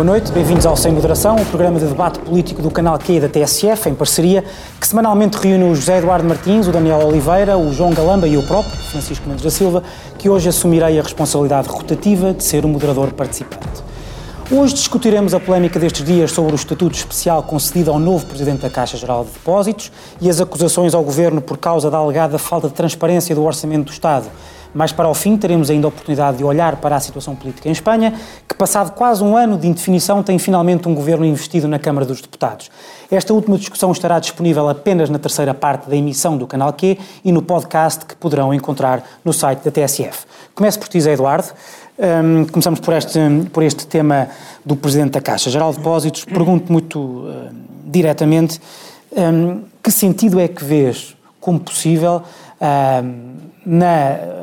Boa noite, bem-vindos ao Sem Moderação, o programa de debate político do canal Q da TSF, em parceria, que semanalmente reúne o José Eduardo Martins, o Daniel Oliveira, o João Galamba e o próprio, Francisco Mendes da Silva, que hoje assumirei a responsabilidade rotativa de ser o moderador participante. Hoje discutiremos a polémica destes dias sobre o estatuto especial concedido ao novo Presidente da Caixa Geral de Depósitos e as acusações ao Governo por causa da alegada falta de transparência do Orçamento do Estado. Mais para o fim, teremos ainda a oportunidade de olhar para a situação política em Espanha, que, passado quase um ano de indefinição, tem finalmente um governo investido na Câmara dos Deputados. Esta última discussão estará disponível apenas na terceira parte da emissão do Canal Q e no podcast que poderão encontrar no site da TSF. Começo por ti, Eduardo. Um, começamos por este, por este tema do Presidente da Caixa Geral de Depósitos. Pergunto muito uh, diretamente um, que sentido é que vês como possível uh, na,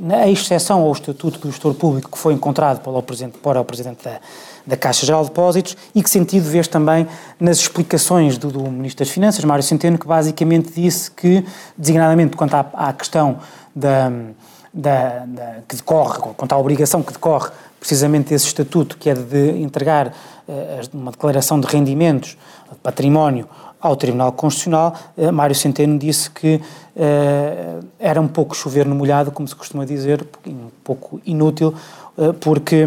na exceção ao Estatuto do Gestor Público que foi encontrado pelo Presidente, para o Presidente da, da Caixa Geral de Depósitos e que sentido vês também nas explicações do, do Ministro das Finanças, Mário Centeno, que basicamente disse que, designadamente quanto à, à questão da da, da, que decorre, quanto à obrigação que decorre precisamente desse estatuto, que é de entregar uh, uma declaração de rendimentos, de património, ao Tribunal Constitucional, uh, Mário Centeno disse que uh, era um pouco chover no molhado, como se costuma dizer, um pouco inútil, porque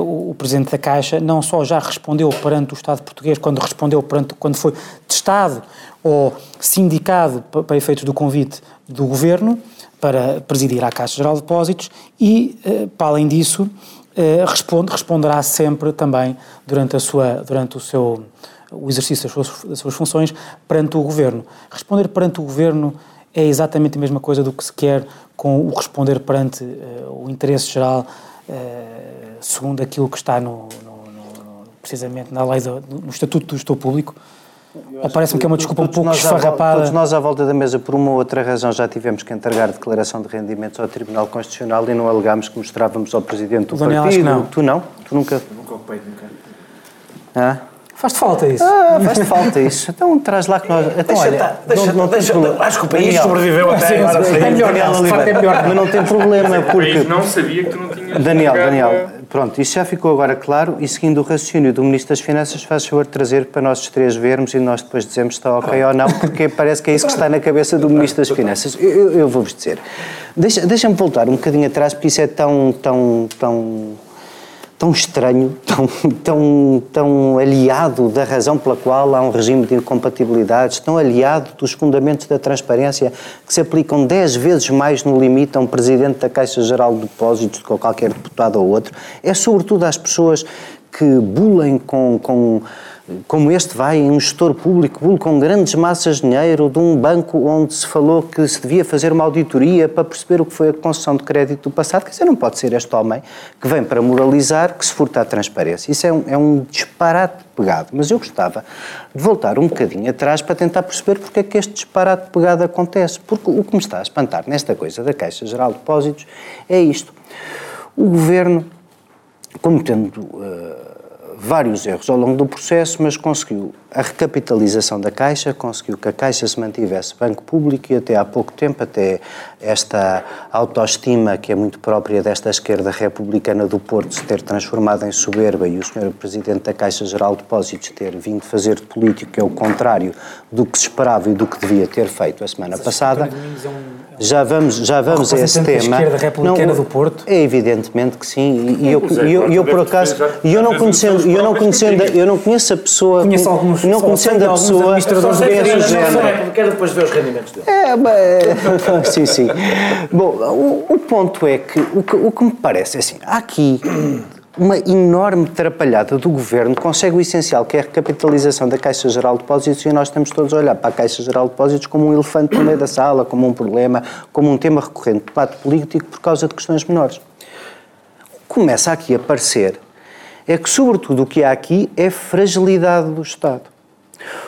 o Presidente da Caixa não só já respondeu perante o Estado português, quando respondeu perante, quando foi testado ou sindicado para efeitos do convite do Governo, para presidir a Caixa Geral de Depósitos e, eh, para além disso, eh, responde, responderá sempre também durante, a sua, durante o seu o exercício das suas, das suas funções perante o Governo. Responder perante o Governo é exatamente a mesma coisa do que se quer com o responder perante uh, o interesse geral, uh, segundo aquilo que está no, no, no, precisamente na lei do, no Estatuto do Gestor Público, ou parece-me que é uma desculpa um pouco esfarrapada? Todos nós à volta da mesa, por uma ou outra razão, já tivemos que entregar declaração de rendimentos ao Tribunal Constitucional e não alegámos que mostrávamos ao Presidente do Daniel, partido. Acho que não. Tu não? Tu nunca? Nunca ocupei, nunca. Ah? Faz-te falta isso. Ah, faz-te falta isso. Então traz lá que nós. Então, Deixa, olha, tá, deixa, não, não deixa, tem acho que o país Daniel, sobreviveu até sim, agora. sim, é melhor é Oliveira. melhor Mas não tem problema, O porque. país não sabia que tu não tinhas Daniel, Daniel, a- pronto, isso já ficou agora claro e seguindo o raciocínio do Ministro das Finanças, faz favor de trazer para nós os três vermos e nós depois dizemos se está ok ou não, porque parece que é isso que está na cabeça do Ministro das Finanças. Eu, eu- eu vou-vos dizer. Deixa- Deixa-me voltar um bocadinho atrás, porque isso é tão, tão, tão, tão estranho, tão, tão, tão aliado da razão pela qual há um regime de incompatibilidades, tão aliado dos fundamentos da transparência que se aplicam 10 vezes mais no limite a um presidente da Caixa Geral de Depósitos do que a qualquer deputado ou outro, é sobretudo às pessoas que bulem com, com como este vai em um gestor público, com grandes massas de dinheiro de um banco onde se falou que se devia fazer uma auditoria para perceber o que foi a concessão de crédito do passado. Quer dizer, não pode ser este homem que vem para moralizar que se furta a transparência. Isso é um, é um disparate pegado. Mas eu gostava de voltar um bocadinho atrás para tentar perceber porque é que este disparate pegado acontece. Porque o que me está a espantar nesta coisa da Caixa Geral de Depósitos é isto. O governo, como tendo. eh, vários erros ao longo do processo, mas conseguiu a recapitalização da Caixa, conseguiu que a Caixa se mantivesse banco público e até há pouco tempo, até esta autoestima que é muito própria desta esquerda republicana do Porto se ter transformado em soberba e o Sr. Presidente da Caixa Geral de Depósitos ter vindo fazer de político, que é o contrário do que se esperava e do que devia ter feito a semana passada. Já vamos, já vamos a esse tema. esquerda republicana do Porto? É evidentemente que sim. E, eu, e eu, eu, Eduardo por acaso, e eu não conhecendo, eu não conhecendo, eu não conheço a pessoa, Conheço alguns- não conhecendo a pessoa, a género. É quero depois ver os rendimentos dele. é, bem, sim, sim. Bom, o, o ponto é que o, que o que me parece é assim, há aqui uma enorme trapalhada do governo consegue o essencial, que é a recapitalização da Caixa Geral de Depósitos, e nós estamos todos a olhar para a Caixa Geral de Depósitos como um elefante no meio da sala, como um problema, como um tema recorrente de debate político por causa de questões menores. Começa aqui a parecer é que, sobretudo, o que há aqui é fragilidade do Estado.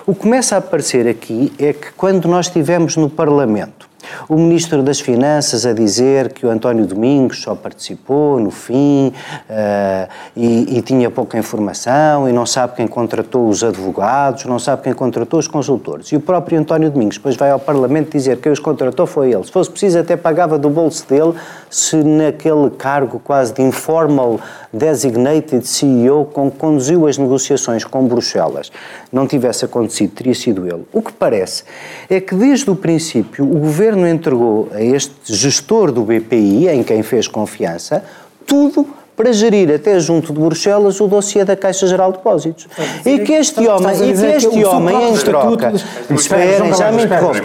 O que começa a aparecer aqui é que quando nós estivemos no Parlamento, o Ministro das Finanças a dizer que o António Domingos só participou no fim eh, e, e tinha pouca informação e não sabe quem contratou os advogados, não sabe quem contratou os consultores. E o próprio António Domingos depois vai ao Parlamento dizer que quem os contratou foi ele. Se fosse preciso até pagava do bolso dele se naquele cargo quase de informal designated CEO com conduziu as negociações com Bruxelas não tivesse acontecido, teria sido ele. O que parece é que desde o princípio o governo entregou a este gestor do BPI, em quem fez confiança, tudo para gerir até junto de Bruxelas o dossiê da Caixa Geral de Depósitos. E que este homem, e que este homem em troca, esperem, já me interrompo,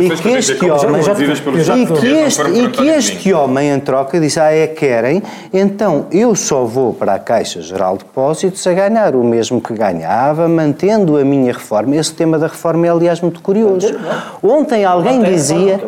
e que este homem, e que este, e que este homem em troca disse, ah, é querem, então eu só vou para a Caixa Geral de Depósitos a ganhar o mesmo que ganhava, mantendo a minha reforma. Esse tema da reforma é, aliás, muito curioso. Ontem alguém dizia,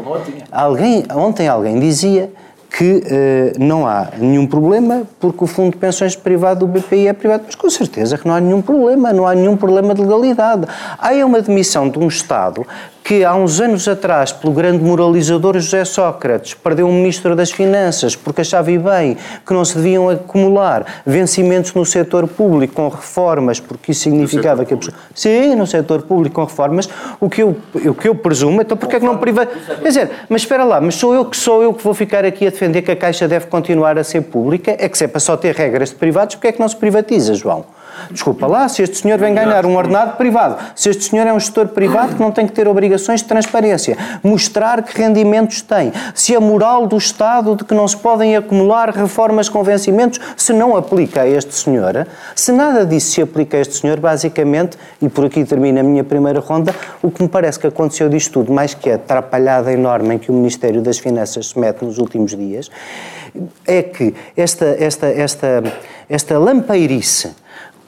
alguém, ontem alguém dizia que eh, não há nenhum problema porque o fundo de pensões privado do BPI é privado. Mas com certeza que não há nenhum problema, não há nenhum problema de legalidade. Há uma admissão de um Estado que há uns anos atrás, pelo grande moralizador José Sócrates, perdeu um ministro das Finanças porque achava bem que não se deviam acumular vencimentos no setor público com reformas, porque isso significava que a pessoa... Sim, no setor público com reformas, o que eu, o que eu presumo, então porque é que não privatiza... Quer dizer, mas espera lá, mas sou eu que sou eu que vou ficar aqui a defender que a Caixa deve continuar a ser pública? É que se é para só ter regras de privados, porque é que não se privatiza, João? Desculpa lá, se este senhor vem ganhar um ordenado privado, se este senhor é um gestor privado que não tem que ter obrigações de transparência, mostrar que rendimentos tem, se a moral do Estado de que não se podem acumular reformas com vencimentos se não aplica a este senhor, se nada disso se aplica a este senhor, basicamente, e por aqui termina a minha primeira ronda, o que me parece que aconteceu disto tudo, mais que a atrapalhada enorme em que o Ministério das Finanças se mete nos últimos dias, é que esta, esta, esta, esta lampeirice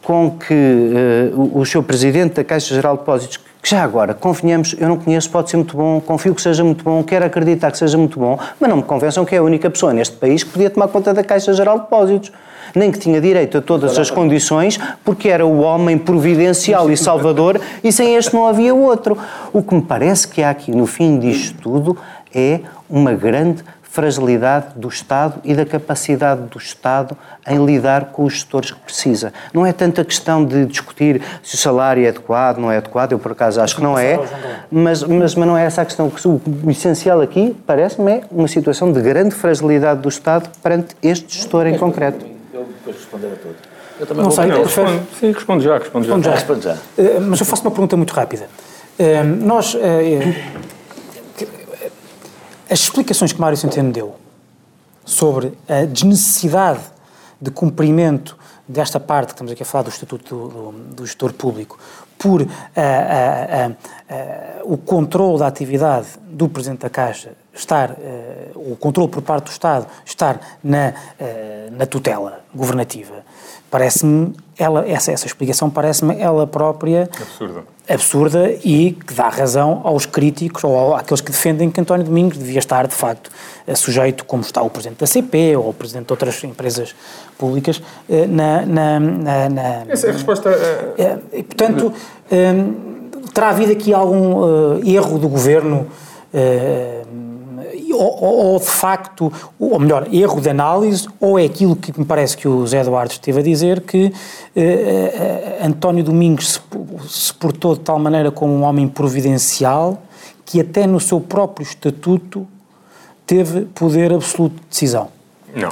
com que uh, o, seu presidente da Caixa Geral de Depósitos, que já agora, convenhamos, eu não conheço, pode ser muito bom, confio que seja muito bom, quero acreditar que seja muito bom, mas não me convençam que é a única pessoa neste país que podia tomar conta da Caixa Geral de Depósitos. Nem que tinha direito a todas as condições, porque era o homem providencial e salvador, e sem este não havia outro. O que me parece que há aqui no fim disto tudo é uma grande fragilidade do Estado e da capacidade do Estado em lidar com os gestores que precisa. Não é tanto a questão de discutir se o salário é adequado, não é adequado, eu por acaso acho que não é, mas, mas, mas não é essa a questão. O essencial aqui, parece-me, é uma situação de grande fragilidade do Estado perante este gestor em concreto. Eu depois responder a tudo. Eu também não sei, não, responde, sim, responde já, responde já. Responde já. já. Uh, mas eu faço uma pergunta muito rápida. Uh, nós... Uh, as explicações que Mário Centeno deu sobre a desnecessidade de cumprimento desta parte, que estamos aqui a falar do Estatuto do, do, do Gestor Público, por uh, uh, uh, o controle da atividade do Presidente da Caixa estar, o controle por parte do Estado estar na, na tutela governativa, parece-me, ela, essa, essa explicação parece-me ela própria absurda. absurda e que dá razão aos críticos ou àqueles que defendem que António Domingos devia estar, de facto, eh, sujeito, como está o Presidente da CP ou o Presidente de outras empresas públicas, na... na, na, na Essa é a resposta... É, e, portanto, terá havido aqui algum erro do Governo ou, ou, de facto, ou melhor, erro de análise, ou é aquilo que me parece que o Zé Eduardo esteve a dizer, que eh, eh, António Domingos se, se portou de tal maneira como um homem providencial que até no seu próprio estatuto teve poder absoluto de decisão. Não.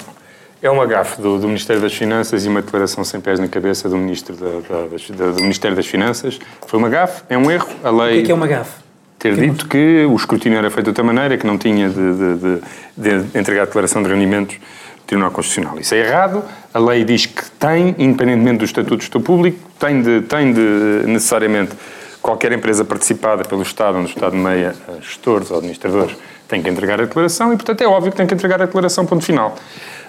É uma gafe do, do, Ministério das Finanças e uma declaração sem pés na cabeça do, Ministro da, da, da, do Ministério das Finanças. Foi uma gafe, é um erro. A lei... O que é, que é uma gafe? Ter dito que o escrutínio era feito de outra maneira, que não tinha de, de, de, de entregar a declaração de rendimentos do Tribunal Constitucional. Isso é errado. A lei diz que tem, independentemente do Estatuto do Estado Público, tem de, tem de necessariamente qualquer empresa participada pelo Estado, onde o Estado meia gestores ou administradores, tem que entregar a declaração e, portanto, é óbvio que tem que entregar a declaração, ponto final.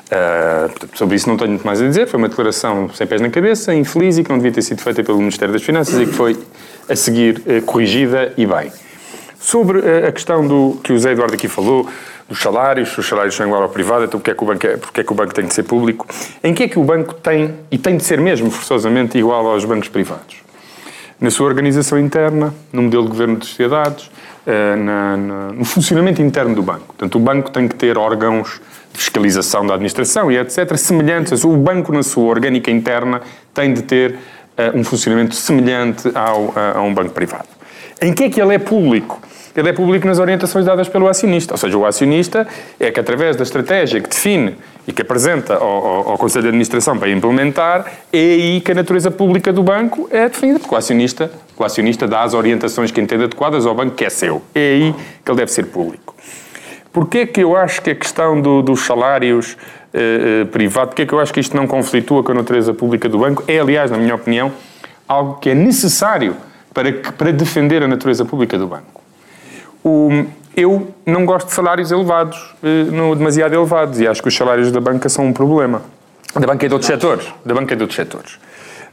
Uh, portanto, sobre isso não tenho muito mais a dizer. Foi uma declaração sem pés na cabeça, infeliz e que não devia ter sido feita pelo Ministério das Finanças e que foi, a seguir, uh, corrigida e bem. Sobre eh, a questão do que o Zé Eduardo aqui falou, dos salários, se os salários são igual ao privado, então porque é, que o banco é, porque é que o banco tem de ser público? Em que é que o banco tem, e tem de ser mesmo forçosamente, igual aos bancos privados? Na sua organização interna, no modelo de governo de sociedades, eh, na, na, no funcionamento interno do banco. Portanto, o banco tem que ter órgãos de fiscalização da administração e etc., semelhantes. O banco, na sua orgânica interna, tem de ter uh, um funcionamento semelhante ao, a, a um banco privado. Em que é que ele é público? Ele é público nas orientações dadas pelo acionista. Ou seja, o acionista é que, através da estratégia que define e que apresenta ao, ao, ao Conselho de Administração para implementar, é aí que a natureza pública do banco é definida, porque o acionista, o acionista dá as orientações que entende adequadas ao banco que é seu. É aí que ele deve ser público. Porquê que eu acho que a questão do, dos salários eh, eh, privados, porquê que eu acho que isto não conflitua com a natureza pública do banco? É, aliás, na minha opinião, algo que é necessário para, para defender a natureza pública do banco. O, eu não gosto de salários elevados, eh, não demasiado elevados, e acho que os salários da banca são um problema. Da banca e de outros setores. Da banca e de outros setores.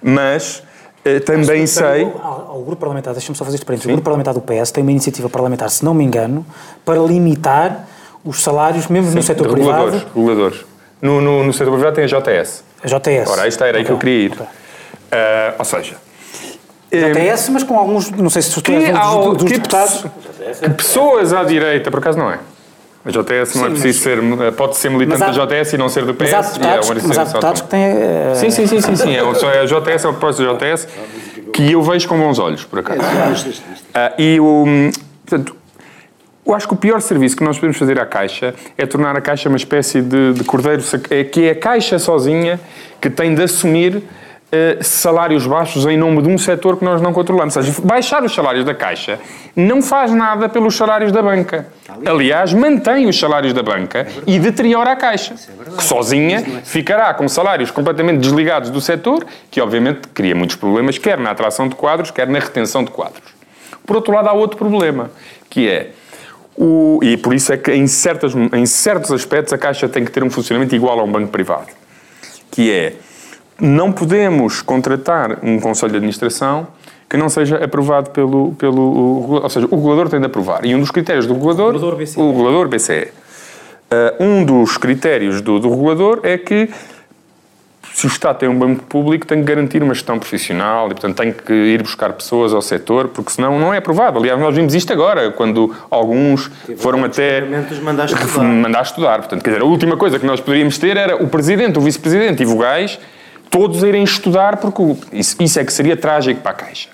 Mas eh, também sei. Ao, ao grupo parlamentar, deixa-me só fazer este parênteses. O grupo parlamentar do PS tem uma iniciativa parlamentar, se não me engano, para limitar os salários, mesmo no setor reguladores, privado. Reguladores. No, no, no setor privado tem a JS. A JS. Ora, aí está, era aí que eu queria ir. ok. Ah, ou seja, eh, JS, mas com alguns, não sei se tu és um há- dos, dos que deputados. que pessoas à direita, por acaso não é. A JS não é Sim, preciso ser, pode ser militante Mas há- da JS e não ser do PS. Mas há e é deputados, uma mas há deputados que têm. eh, Sim, sim, sim, sim, sim. É, só é a JS, é uma proposta da JS que eu vejo com bons olhos, por acaso. Ah, e o. Portanto, eu acho que o pior serviço que nós podemos fazer à Caixa é tornar a Caixa uma espécie de, de cordeiro, é, que é a Caixa sozinha que tem de assumir eh, salários baixos em nome de um setor que nós não controlamos. Ou seja, baixar os salários da Caixa não faz nada pelos salários da banca. Aliás, mantém os salários da banca e deteriora a Caixa, que sozinha ficará com salários completamente desligados do setor, que obviamente cria muitos problemas, quer na atração de quadros, quer na retenção de quadros. Por outro lado, há outro problema, que é o, e por isso é que em, certas, em certos aspectos a Caixa tem que ter um funcionamento igual a um banco privado. Que é, não podemos contratar um Conselho de Administração que não seja aprovado pelo, pelo o ou seja, o regulador tem de aprovar. E um dos critérios do regulador, regulador BCE. o regulador BCE. Ah, um dos critérios do, do regulador é que se o Estado tem um banco público, tem que garantir uma gestão profissional e, portanto, tem que ir buscar pessoas ao setor, porque senão não é aprovado. Aliás, nós vimos isto agora, quando alguns foram até mandar estudar. mandar estudar. Portanto, quer dizer, a última coisa que nós poderíamos ter era o Presidente, o Vice-Presidente e vogais todos irem estudar, porque isso, isso é que seria trágico para a Caixa.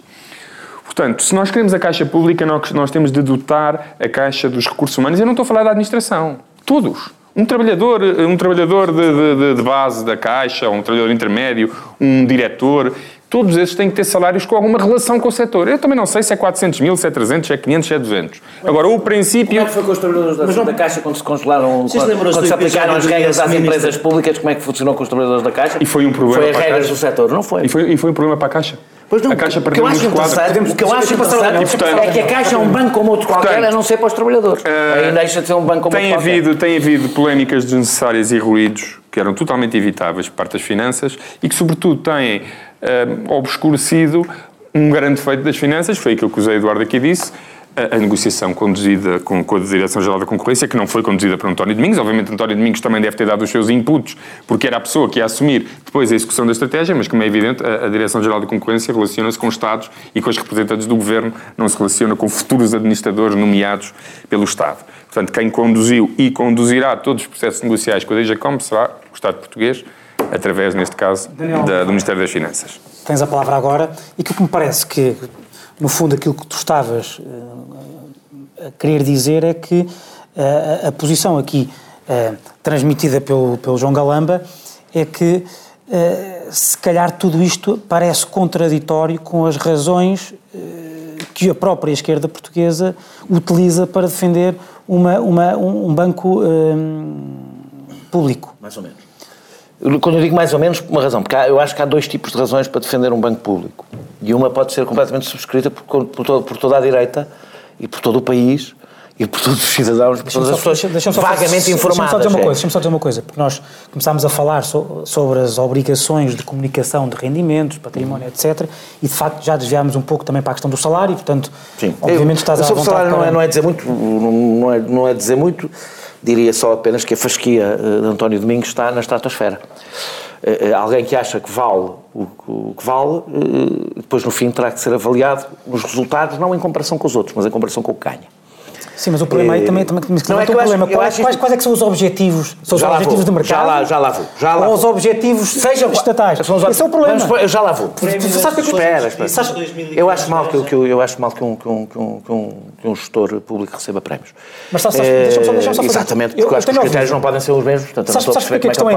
Portanto, se nós queremos a Caixa Pública, nós, nós temos de dotar a Caixa dos recursos humanos. Eu não estou a falar da administração. Todos. Um trabalhador, um trabalhador de- de- de base da Caixa, um trabalhador intermédio, um diretor, todos esses têm que ter salários com alguma relação com o setor. Eu também não sei se é 400 mil, se é 300, se é 500, se é 200. Agora, o Como princípio... é que foi com os trabalhadores da, da Caixa quando se congelaram, Vocês quando, quando do se aplicaram as regras às empresas públicas, como é que funcionou com os trabalhadores da Caixa? E foi um problema Foi as para a regras Caixa. do setor, não foi? E foi, e foi um problema para a Caixa. Pois não, a Caixa o que perdeu eu acho interessante, o que eu acho interessante é que a Caixa é um banco como outro qualquer, Portanto, a não ser para os trabalhadores. Ainda deixa de ser um banco como Tem outro qualquer. havido, tem havido polémicas desnecessárias e ruídos que eram totalmente evitáveis por parte das finanças e que, sobretudo, têm eh, obscurecido um grande feito das finanças, foi aquilo que o José Eduardo aqui disse, a, negociação conduzida com, com a Direção-Geral da Concorrência, que não foi conduzida por António Domingos. Obviamente, António Domingos também deve ter dado os seus inputs, porque era a pessoa que ia assumir depois a execução da estratégia, mas, como é evidente, a, a Direção-Geral da Concorrência relaciona-se com os Estados e com os representantes do Governo, não se relaciona com futuros administradores nomeados pelo Estado. Portanto, quem conduziu e conduzirá todos os processos negociais com a DGCOM será o Estado português, através, neste caso, Daniel. da- do Ministério das Finanças. Tens a palavra agora. E aquilo que me parece que, no fundo, aquilo que tu estavas eh, a querer dizer é que eh, a, posição aqui eh, transmitida pelo, pelo João Galamba é que, se calhar, tudo isto parece contraditório com as razões que a própria esquerda portuguesa utiliza para defender uma, uma- um, um banco público. Mais ou menos. Eu- Quando eu digo mais ou menos, por uma razão, porque há- eu acho que há dois tipos de razões para defender um banco público. E uma pode ser completamente subscrita por, por, todo- por toda a direita e por todo o país e por todos os cidadãos, por Deixa-me todas as pessoas deixa- deixa-me só- vagamente deixa-me informadas. só dizer uma é. coisa, deixa-me só dizer uma coisa, porque nós começámos a falar so- sobre as obrigações de comunicação de rendimentos, património, etc. E de facto já desviámos um pouco também para a questão do salário, portanto, Sim. obviamente Eu- estás à sobre o salário não para- é, não é dizer muito, não não é, não é dizer muito, diria só apenas que a fasquia eh, de António Domingos está na estratosfera. Eh, eh, Alguém que acha que vale o, que vale, depois no fim terá que ser avaliado nos resultados, não em comparação com os outros, mas em comparação com o que ganha. Sim, mas o problema aí Eh, também, também, também não, é que o acho- problema. quais, quais, isto- quais é que são os objetivos? São os objetivos de mercado? já lá- já lá vou, já lá ou os objetivos Seja estatais? São os Esse é o problema. Eu já lá vou. Sabe o que eu- espera, espera. Eu acho mal que, eu- que acho mal que um, que, um, que, um, que, um, que gestor público receba prémios. Mas sabes- Eh, deixa-me só- deixa-me só Exatamente, porque eu- acho que os critérios não podem ser os mesmos, portanto Sabes, a sabes porque é que como estão é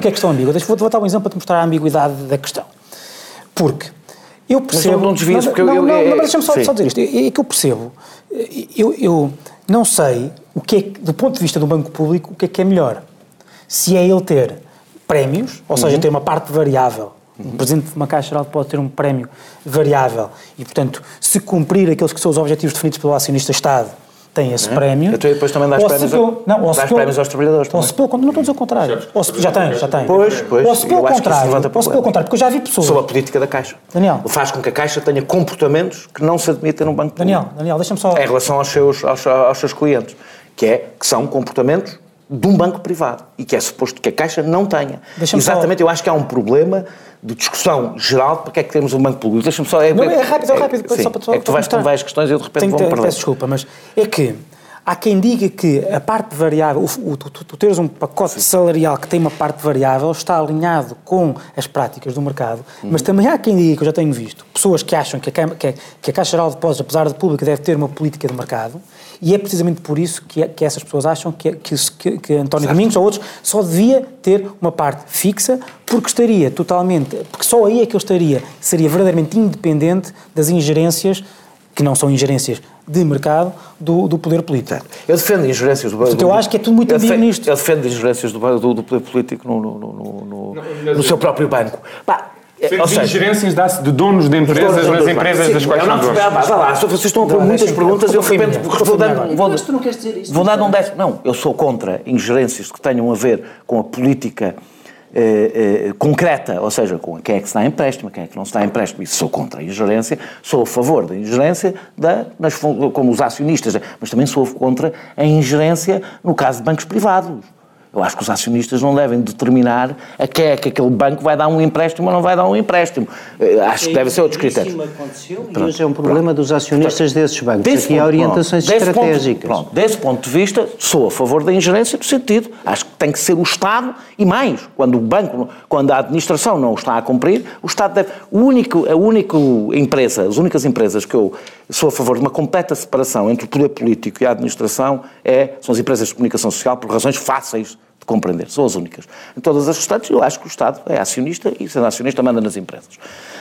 que é que? Deixa- Vou, dar um exemplo para te mostrar a ambiguidade da questão. Porque eu percebo. não desvies, porque eu- não, não, é- mas deixa-me só, dizer isto. É, é que eu percebo. Eu, eu não sei o que é do ponto de vista do banco público, o que é que é melhor. Se é ele ter prémios, ou Uhum. seja, ter uma parte variável. Um presidente de uma Caixa Geral pode ter um prémio variável e, portanto, se cumprir aqueles que são os objetivos definidos pelo acionista Estado, tem esse prémio. Então, e depois também dás se prémios pelo- não, ou dás prémios aos trabalhadores Ou se pelo contrário, não estou a dizer o contrário. Ou se, já tem, já tem. Pois, pois, Ou se pelo eu contrário, ou se pelo contrário, porque eu já vi pessoas. Sobre a política da Caixa. Daniel. Faz com que a Caixa tenha comportamentos que não se admitem num banco Daniel. Daniel, deixa-me só. Em relação aos seus, aos, aos seus clientes. Que, é, que são comportamentos de um banco privado. E que é suposto que a Caixa não tenha. Deixa-me só- Exatamente, eu acho que há um problema de discussão geral de porque é que temos um banco público. Deixa-me só... Não, é rápido, é rápido. sim, só para, só é que tu vais com várias questões e eu de repente ter- perder. Peço desculpa, mas é que há quem diga que a parte variável, o, o- tu, tu teres um pacote salarial que tem uma parte variável está alinhado com as práticas do mercado, mas Uhum. também há quem diga, que eu já tenho visto, pessoas que acham que a, Cam- que a- que a Caixa Geral de Depósitos, apesar de pública, deve ter uma política de mercado, e é precisamente por isso que, é- que essas pessoas acham que, que, que- que António Domingos ou outros só devia ter uma parte fixa, porque estaria totalmente, porque só aí é que ele estaria, seria verdadeiramente independente das ingerências, que não são ingerências de mercado, do, do poder político. Eu defendo ingerências do Portanto, eu acho que é tudo muito eu ambíguo nisto. Eu defendo ingerências do, do, do poder político no, no, no, no- no- no seu próprio banco. Pá, é, seja, ingerências dá-se de donos de empresas Donos nas empresas das quais eu são não donos. percebo, vá, lá, se vocês estão a pôr muitas perguntas, eu de minha, vou dar, vou, Mas tu não queres dizer isto. vou dar um décimo. Não, eu sou contra ingerências que tenham a ver com a política eh, eh, concreta, ou seja, com quem é que se dá empréstimo, quem é que não se dá empréstimo. Isso sou contra a ingerência, sou a favor da ingerência da, nas, como os acionistas, mas também sou contra a ingerência no caso de bancos privados. Eu acho que os acionistas não devem determinar a quem é que aquele banco vai dar um empréstimo ou não vai dar um empréstimo. Acho que deve ser outros critérios. Isso aconteceu e hoje é um problema dos acionistas desses bancos. Desse Aqui há ponto- orientações pronto, desse ponto- estratégicas. pronto, desse ponto de vista, sou a favor da ingerência no sentido, acho que tem que ser o Estado e mais, quando o banco, quando a administração não o está a cumprir, o Estado deve. O único, a única empresa, as únicas empresas que eu sou a favor de uma completa separação entre o poder político e a administração é, são as empresas de comunicação social por razões fáceis de compreender, são as únicas. Em todas as restantes, eu acho que o Estado é acionista e, sendo acionista, manda nas empresas.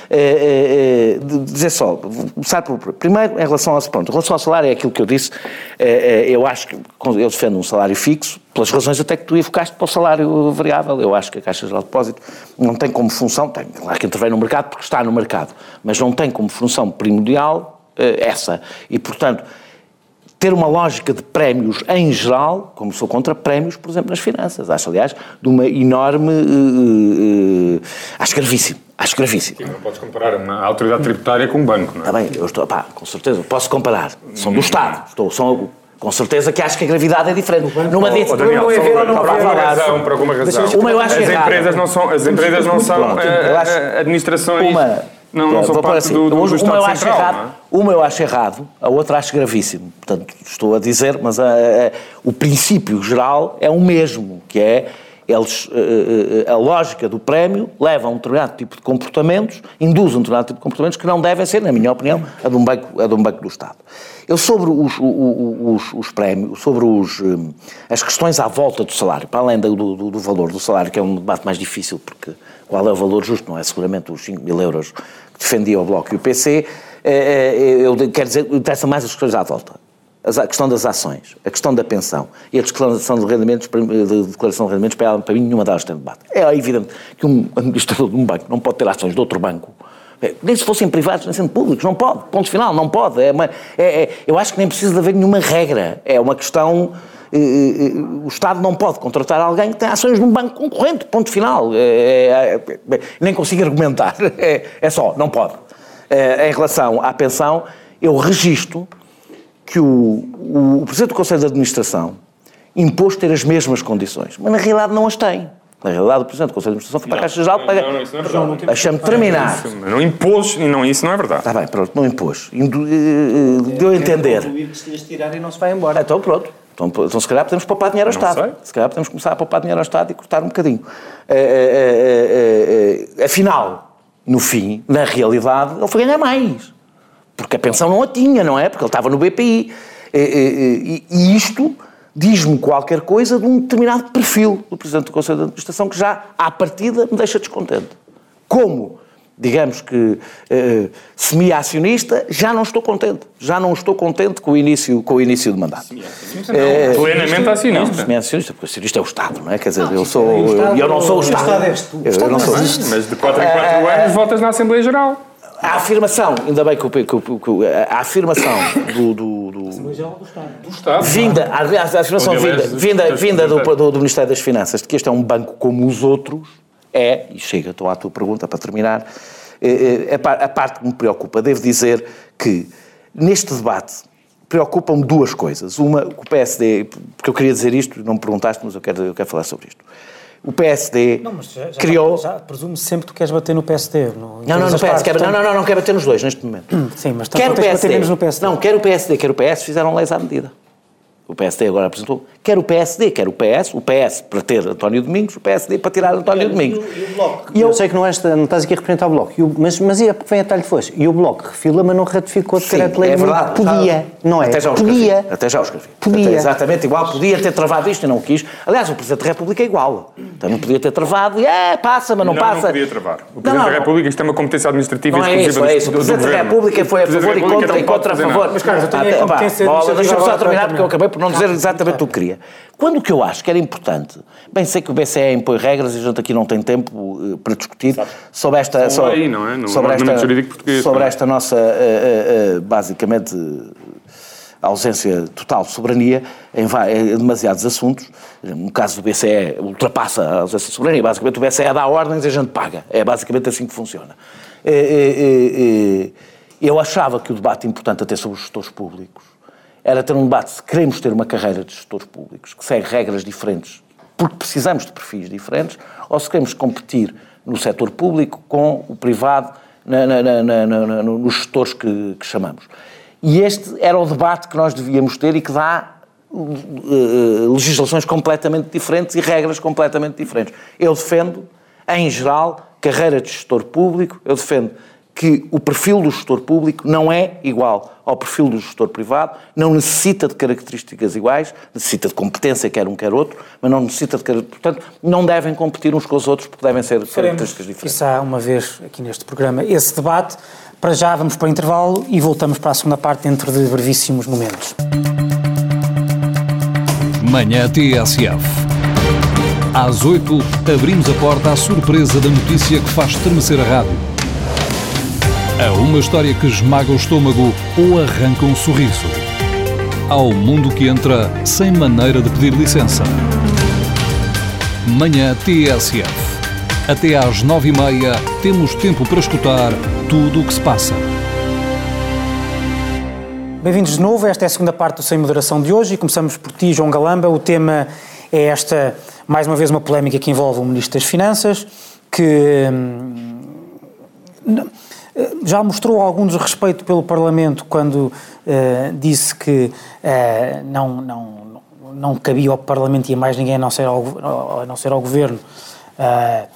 É, é, é, dizer só, começar por. Primeiro, em relação ao, pronto, em relação ao salário, é aquilo que eu disse, é, é, eu acho que eu defendo um salário fixo, pelas razões até que tu evocaste para o salário variável. Eu acho que a Caixa Geral de Depósito não tem como função, tem, claro que intervém no mercado porque está no mercado, mas não tem como função primordial eh, essa. E, portanto, ter uma lógica de prémios em geral, como sou contra prémios, por exemplo, nas finanças. Acho, aliás, de uma enorme. eh, eh, acho gravíssimo. Acho gravíssimo. Sim, não podes comparar uma autoridade tributária com um banco, não é? Está bem, eu estou, pá, com certeza, posso comparar. São do Estado. Estou, são, com certeza que acho que a gravidade é diferente. Numa dita, Oh, Daniel, não é ver ou não alguma razão, por alguma razão. Uma eu acho as errada. empresas não são, as empresas não são Pronto, eh, eh, administrações, Uma, não, não são vou pôr parte assim, do, do, do uma eu Estado acho Central, errado, não é? Uma eu acho errado, a outra acho gravíssimo. Portanto, estou a dizer, mas a- a- o princípio geral é o mesmo, que é eles, eh, eh, a lógica do prémio leva a um determinado tipo de comportamentos, induz um determinado tipo de comportamentos que não devem ser, na minha opinião, a de um banco, a de um banco do Estado. Eu sobre os, os, os prémios, sobre os, eh, as questões à volta do salário, para além do, do- do valor do salário, que é um debate mais difícil, porque qual é o valor justo, não é seguramente os 5 mil euros que defendia o Bloco e o PC, eh, eh, eu quero dizer, interessa mais as questões à volta. A questão das ações, a questão da pensão e a declaração de rendimentos, de declaração de rendimentos, para, para mim, nenhuma delas tem debate. É evidente que um administrador de um banco não pode ter ações de outro banco, É, nem se fossem privados, nem sendo públicos, não pode, ponto final, não pode. É uma- é- é- eu acho que nem precisa de haver nenhuma regra, é uma questão. eh, eh, o Estado não pode contratar alguém que tem ações num banco concorrente, ponto final. É- é- é- nem consigo argumentar, é, é só, não pode. Eh, em relação à pensão, eu registro que o, o, o Presidente do Conselho de Administração impôs ter as mesmas condições, mas na realidade não as tem. Na realidade, o Presidente do Conselho de Administração foi para a Caixa Geral Não, para... não, não, isso não é verdade. Deixa-me terminar. Isso, Não impôs, e não, isso não é verdade. Está bem, pronto, não impôs. Indu- eh, eh, Deu a entender. tirar e não se vai embora. Então pronto. Então, então se calhar podemos poupar dinheiro ao Não Estado. sei. Se calhar podemos começar a poupar dinheiro ao Estado e cortar um bocadinho. Eh, afinal, no fim, na realidade, ele foi ganhar mais. Porque a pensão não a tinha, não é? Porque ele estava no BPI. Eh, eh, eh, E e isto diz-me qualquer coisa de um determinado perfil do Presidente do Conselho de Administração que já, à partida, me deixa descontente. Como, digamos que, eh, semi-acionista, já não estou contente. Já não estou contente com o início, com o início do mandato. Eh, Plenamente não, acionista. semi-acionista, porque acionista é o Estado, não é? Quer dizer, eu sou. Eu, eu não sou o o Estado. Estado és tu. O Eu, eu não sou. Mas de 4 em 4 anos votas na Assembleia Geral. A afirmação, ainda bem que, o- que, que a afirmação do. do, do Do Estado. vinda, a, a afirmação vinda, vinda, vinda do, do, do Ministério das Finanças de que este é um banco como os outros, é, e chega, estou à tua pergunta para terminar, é, é, a parte que me preocupa, devo dizer que neste debate preocupam-me duas coisas. Uma, o PSD, porque eu queria dizer isto, não me perguntaste, mas eu quero, eu quero falar sobre isto. O PSD Não, já, já, criou. Já, presumo sempre que tu queres bater no PSD. No, Não, não, no PS, partes, quer, não, portanto- não, não, não quero bater nos dois neste momento. Sim, mas Quer o PSD, menos no PSD. Não, quer o PSD, quer o PS fizeram leis à medida. O PSD agora apresentou. Quer o PSD, quer o PS. O PS para ter António Domingos, o PSD para tirar António Domingos. E o Bloco? E eu, eu- sei que não, és, não estás aqui a representar o Bloco, E o- mas, mas ia, vem a talho fosse. E o Bloco refila, mas não ratificou de Sim, decreto-lei. é verdade. Podia, não é? Até já o escrevi. Podia. Até já o escrevi. Podia. Até exatamente igual. Podia ter travado isto e não quis. Aliás, o Presidente da República é igual. Também podia ter travado e é, passa, mas não, Não, passa. não podia travar. O Não, Presidente não, da República, isto é uma competência administrativa Não é exclusiva isso, é isso. O do Presidente da Governo. República foi a O favor e contra, e não contra a favor. Mas, Carlos, eu tenho a competência Deixa-me só terminar, porque eu acabei por não dizer exatamente o que queria. Quando o que eu acho que era importante, bem sei que o BCE impõe regras e a gente aqui não tem tempo eh, para discutir sobre esta... Só sobre- aí, não é? No sobre esta, jurídico português, Sobre é? esta nossa, eh, eh, basicamente, ausência total de soberania em, em demasiados assuntos. No caso do BCE, ultrapassa a ausência de soberania. Basicamente, o BCE dá ordens e a gente paga. É basicamente assim que funciona. Eu achava que o debate importante a ter sobre os gestores públicos era ter um debate se queremos ter uma carreira de gestores públicos que segue regras diferentes, porque precisamos de perfis diferentes, ou se queremos competir no setor público com o privado na- na- na- nos gestores que, que chamamos. E este era o debate que nós devíamos ter e que dá eh, legislações completamente diferentes e regras completamente diferentes. Eu defendo, em geral, carreira de gestor público, eu defendo que o perfil do gestor público não é igual ao perfil do gestor privado, não necessita de características iguais, necessita de competência, quer um, quer outro, mas não necessita de características. Portanto, não devem competir uns com os outros porque devem ser características diferentes. isso há uma vez aqui neste programa, esse debate. Para já vamos para o intervalo e voltamos para a segunda parte dentro de brevíssimos momentos. Manhã TSF. Às 8, abrimos a porta à surpresa da notícia que faz estremecer a rádio. A uma história que esmaga o estômago ou arranca um sorriso. Ao mundo que entra sem maneira de pedir licença. Manhã TSF. Até às 9h30 temos tempo para escutar tudo o que se passa. Bem-vindos de novo, esta é a segunda parte do Sem Moderação de hoje e começamos por ti, João Galamba. O tema é esta, mais uma vez, uma polémica que envolve o Ministro das Finanças, que hum, não- eh, já mostrou algum desrespeito pelo Parlamento quando eh, disse que eh, não, não, não cabia ao Parlamento e a mais ninguém a não ser ao, a não ser ao Governo? Eh,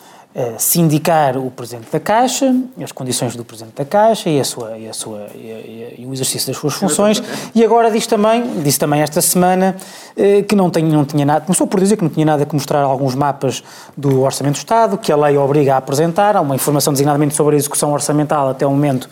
sindicar o Presidente da Caixa, as condições do Presidente da Caixa e, a sua, e, a sua, e, e- o exercício das suas funções. E agora diz também, disse também esta semana eh, que não, tem, não tinha nada, começou por dizer que não tinha nada que mostrar alguns mapas do Orçamento do Estado, que a lei obriga a apresentar, há uma informação designadamente sobre a execução orçamental até o momento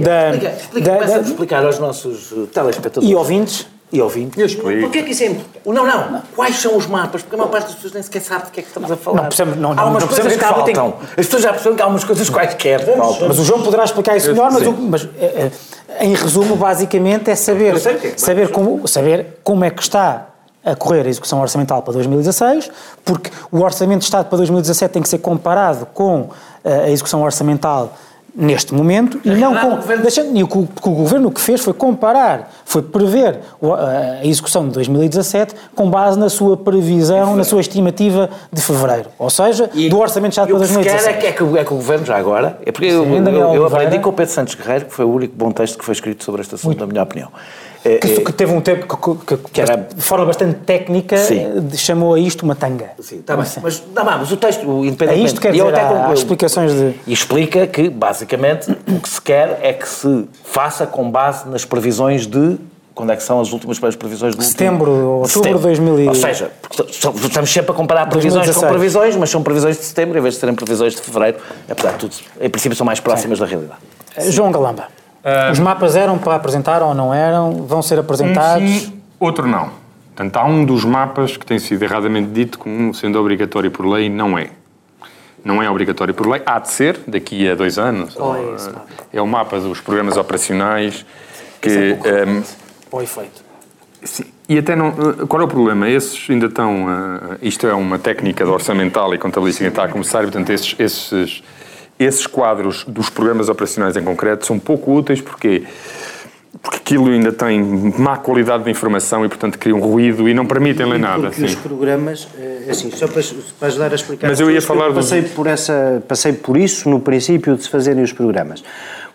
da, Explica, explica, da- da- explicar aos nossos eh, telespectadores. e ouvintes. E. Eu explico. Porquê que isso é importante? Não, não. Quais são os mapas? Porque a maior parte das pessoas nem sequer sabe do que é que estamos a falar. Não percebemos- não, há não, umas não coisas que que faltam. faltem. As pessoas já perceberam que há umas coisas quaisquer que faltam. Mas o João poderá explicar isso melhor, mas, o- mas, eh, eh, em resumo, basicamente é saber, é. saber, como, saber como é que está a correr a execução orçamental para 2016, porque o Orçamento de Estado para 2017 tem que ser comparado com eh, a execução orçamental neste momento e não com, deixando, e o que o, o governo que fez foi comparar, foi prever a execução de 2017 com base na sua previsão, na sua estimativa de fevereiro, ou seja, do orçamento já E para o 2017. é que, é, que, o- é que o governo já agora. É porque eu, Sim, eu, eu Oliveira. aprendi com o Pedro Santos Guerreiro, que foi o único bom texto que foi escrito sobre este assunto, na minha opinião. É, que, é- que teve um tempo que, que- Que era- de forma bastante técnica Sim. eh, chamou a isto uma tanga. Sim, está bem. Mas, não, mas o texto, o É independentemente... isto que quer e eu dizer, até há, concluo- explicações de... E explica que, basicamente, o que se quer é que se faça com base nas previsões de. Quando é que são as últimas previsões do Setembro, último... outubro de setembro. 2000 e- Ou seja, estamos sempre a comparar previsões 2016. com previsões, mas são previsões de setembro em vez de serem previsões de fevereiro. Apesar de tudo, em princípio, são mais próximas da realidade. Eh, João Galamba, os mapas eram para apresentar ou não eram? Vão ser Um apresentados? sim, outro não. Portanto, há um dos mapas que tem sido erradamente dito como sendo obrigatório por lei, não é. Não é obrigatório por lei, há de ser, daqui a dois anos. Qual é esse mapa? É o mapa dos programas operacionais que... ehm, Ou efeito? Sim. E até não. Qual é o problema? Esses ainda estão. ah, isto é uma técnica de orçamental e contabilística que está a começar, e, portanto, esses, esses, esses quadros dos programas operacionais em concreto são pouco úteis porque. Porque aquilo ainda tem má qualidade de informação e, portanto, cria um ruído e não permitem ler nada. Porque os programas, eh, assim, só para, para ajudar a explicar. Mas eu ia falar dos- passei por essa, passei por isso no princípio de se fazerem os programas,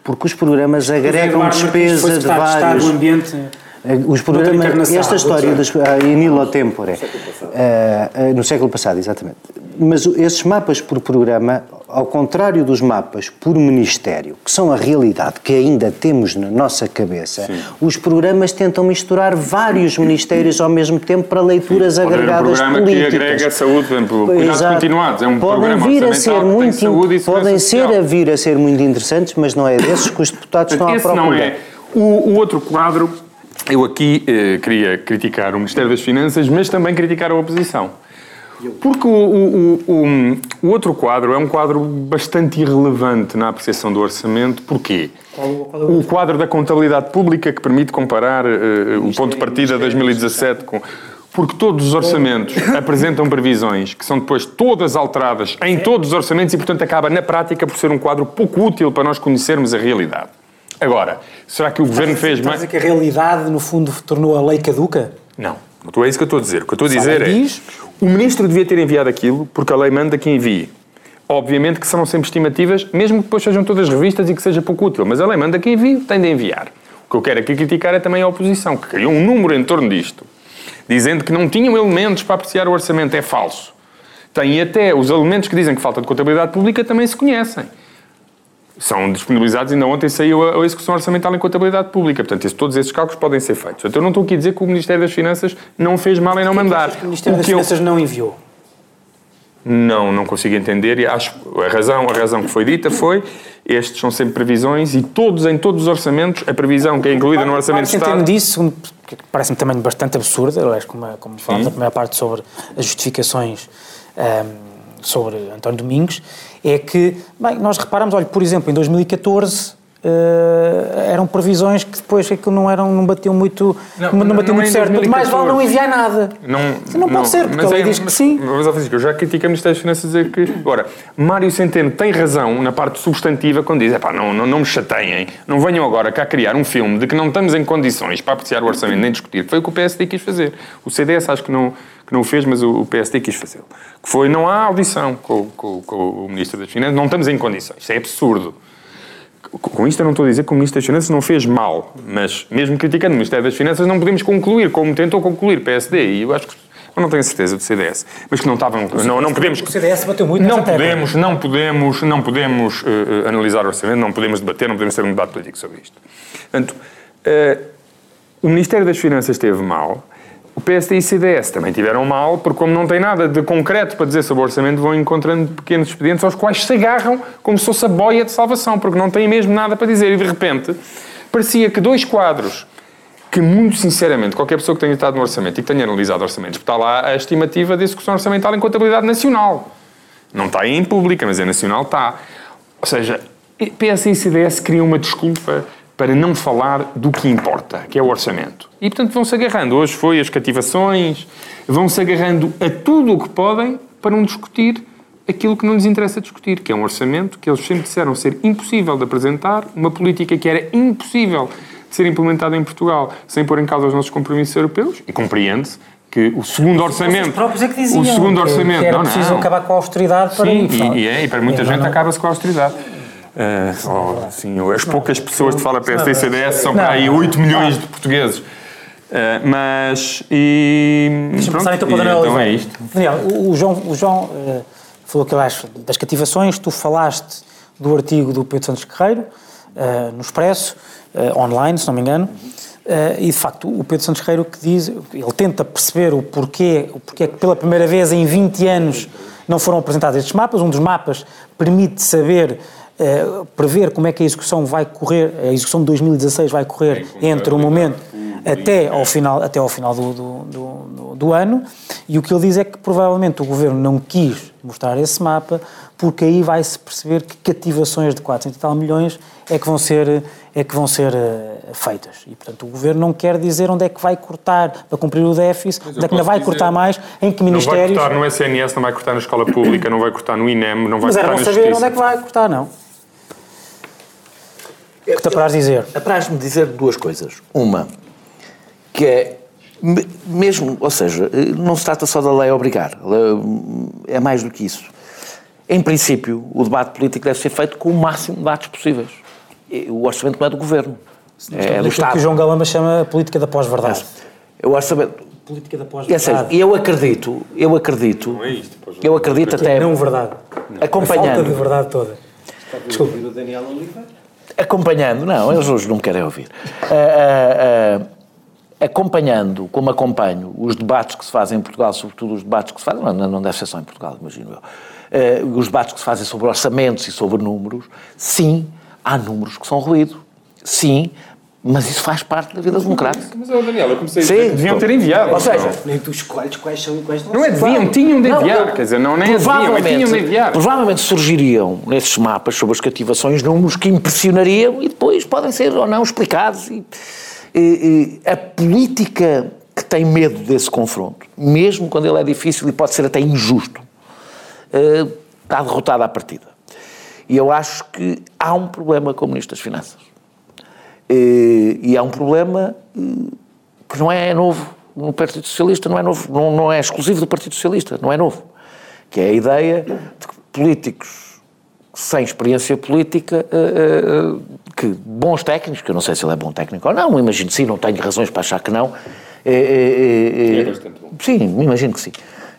porque os programas agregam despesa de vários. ambiente. Eh, Os programas, esta história illo tempore, eh, eh, no século passado, exatamente. Mas esses mapas por programa, ao contrário dos mapas por ministério, que são a realidade que ainda temos na nossa cabeça, os programas tentam misturar vários ministérios ao mesmo tempo para leituras um agregadas programa que políticas. agrega saúde, por exemplo, cuidados Exato. continuados. É um podem vir a ser que muito, saúde e podem ser a vir a ser muito interessantes, mas não é desses que os deputados estão à Esse procura. não é. O, o outro quadro, eu aqui eh, queria criticar o Ministério das Finanças, mas também criticar a oposição. Porque o, o- o- o- outro quadro é um quadro bastante irrelevante na apreciação do orçamento. Porquê? O quadro da contabilidade pública que permite comparar eh, o ponto de partida 2017 com. Porque todos os orçamentos apresentam previsões que são depois todas alteradas em todos os orçamentos e, portanto, acaba na prática por ser um quadro pouco útil para nós conhecermos a realidade. Agora, será que o governo fez Estás a mais. dizer que a realidade, no fundo, tornou a lei caduca? Não, não é isso que eu estou a dizer. O que eu estou a dizer é. diz- O ministro devia ter enviado aquilo porque a lei manda que envie. Obviamente que serão sempre estimativas, mesmo que depois sejam todas revistas e que seja pouco útil, mas a lei manda que envie, tem de enviar. O que eu quero aqui criticar é também a oposição, que criou um número em torno disto, dizendo que não tinham elementos para apreciar o orçamento. É falso. Tem até os elementos que dizem que falta de contabilidade pública também se conhecem. São disponibilizados, ainda ontem saiu a, a execução orçamental em contabilidade pública. Portanto, esse- todos esses cálculos podem ser feitos. Portanto, eu não estou aqui a dizer que o Ministério das Finanças não fez mal em não mandar. O Ministério O das que eu- Finanças não enviou. não, não consigo entender e acho a razão, a razão que foi dita foi estes são sempre previsões e todos em todos os orçamentos a previsão que é incluída no orçamento de que Estado disso, um, que parece-me também bastante absurdo, aliás, como, como falámos na primeira parte sobre as justificações ahm, sobre António Domingos, é que, bem, nós reparamos, olha, por exemplo, em 2014 eh, eram previsões que depois aquilo não, eram, não batiam muito, Não, não, não batiam é muito em certo, mas mais vale não 2014. enviar nada. Não, Isso não pode ser, porque a lei é- diz que mas, sim. Mas, Francisco, eu já Ministério das Finanças dizer que. Agora, Mário Centeno tem razão na parte substantiva quando diz: "Epá, não, não, não me chateiem, não venham agora cá criar um filme de que não estamos em condições para apreciar o orçamento nem discutir. Foi o que o PSD quis fazer. O CDS acho que não, que não o fez, mas o, o PSD quis fazê-lo. Que foi: não há audição com, com- com o Ministro das Finanças, não estamos em condições. Isso é absurdo. Com isto eu não estou a dizer que o Ministro das Finanças não fez mal, mas mesmo criticando o Ministério das Finanças não podemos concluir, como tentou concluir PSD, e eu acho que, eu não tenho certeza do CDS, mas que não estavam, não, não podemos... O CDS bateu muito Não podemos, não podemos, não podemos eh, analisar o orçamento, não podemos debater, não podemos ter um debate político sobre isto. Portanto, eh, o Ministério das Finanças esteve mal, o PSD e CDS também tiveram mal, porque como não tem nada de concreto para dizer sobre o orçamento, vão encontrando pequenos expedientes aos quais se agarram como se fosse a boia de salvação, porque não têm mesmo nada para dizer. E de repente, parecia que dois quadros que, muito sinceramente, qualquer pessoa que tenha estado no orçamento e que tenha analisado orçamentos, está lá a estimativa de execução orçamental em contabilidade nacional. Não está aí em pública, mas em nacional está. Ou seja, PS e CDS criam uma desculpa para não falar do que importa, que é o orçamento. E, portanto, vão-se agarrando. Hoje foi as cativações, vão-se agarrando a tudo o que podem para não discutir aquilo que não lhes interessa discutir, que é um orçamento que eles sempre disseram ser impossível de apresentar, uma política que era impossível de ser implementada em Portugal sem pôr em causa os nossos compromissos europeus, e compreende-se que o segundo orçamento. Os próprios é que diziam o segundo orçamento. Que era não, preciso não. acabar com a austeridade para Sim, e, e, é, e para muita gente acaba-se com a austeridade. Ah, oh, sim, as poucas pessoas de fala PSD e CDS são para aí 8 milhões de portugueses. Ah, mas. E. Deixa-me passar então para o Daniel então é isto. Daniel, o, o João, o João eh, falou que acho das cativações, tu falaste do artigo do Pedro Santos Guerreiro, eh, no Expresso, eh, online, se não me engano, e de facto o Pedro Santos Guerreiro que diz, ele tenta perceber o porquê, o porquê que pela primeira vez em 20 anos não foram apresentados estes mapas, um dos mapas permite saber eh, prever como é que a execução vai correr, a execução de 2016 vai correr entre o momento até ao final, até ao final do, do, do, do ano, e o que ele diz é que provavelmente o governo não quis mostrar esse mapa, porque aí vai-se perceber que cativações de 400 e tal milhões é que vão ser, é que vão ser eh, feitas. E, portanto, o governo não quer dizer onde é que vai cortar para cumprir o déficit, onde é que ainda posso vai dizer- cortar mais, em que Não vai ministérios. cortar no SNS, não vai cortar na escola pública, não vai cortar no INEM, não vai Mas era cortar bom na saber onde é que vai cortar, não? O que te apraz dizer? Apraz-me dizer duas coisas. Uma, que é, me- mesmo, ou seja, eh, não se trata só da lei obrigar, é mais do que isso. Em princípio, o debate político deve ser feito com o máximo de dados possíveis. O orçamento não é do governo, é do Aquilo que Estado. o João Galamba chama a política da pós-verdade. O orçamento. Política da É pós-verdade. eu acredito, eu acredito, é isto, pois, eu acredito até, Não verdade. A falta de acompanhando, verdade toda. Desculpa. O Daniel Oliveira. Acompanhando, não, eles hoje não me querem ouvir, Ah, ah, ah, acompanhando, como acompanho, os debates que se fazem em Portugal, sobretudo os debates que se fazem, não, não deve ser só em Portugal, imagino eu, os debates que se fazem sobre orçamentos e sobre números, sim, há números que são ruído, sim, mas isso faz parte da vida democrática. Mas, oh, Daniel, eu comecei a Sim. dizer que deviam ter enviado. Ou seja, Nem tu escolhes quais são e quais não não é deviam, tinham de enviar. Quer dizer, não nem é deviam, é tinham de enviar. provavelmente surgiriam nesses mapas sobre as cativações números que impressionariam e depois podem ser ou não explicados. E, e- e a política que tem medo desse confronto, mesmo quando ele é difícil e pode ser até injusto, eh, está derrotada à partida. E eu acho que há um problema com o Ministro das Finanças. Eh, E há um problema eh, que não é novo no Partido Socialista, não é novo, não, não é exclusivo do Partido Socialista, não é novo. Que é a ideia de que políticos sem experiência política, eh, que bons técnicos, que eu não sei se ele é bom técnico ou não, imagino que sim, não tenho razões para achar que não. É bastante bom. Sim, imagino que sim.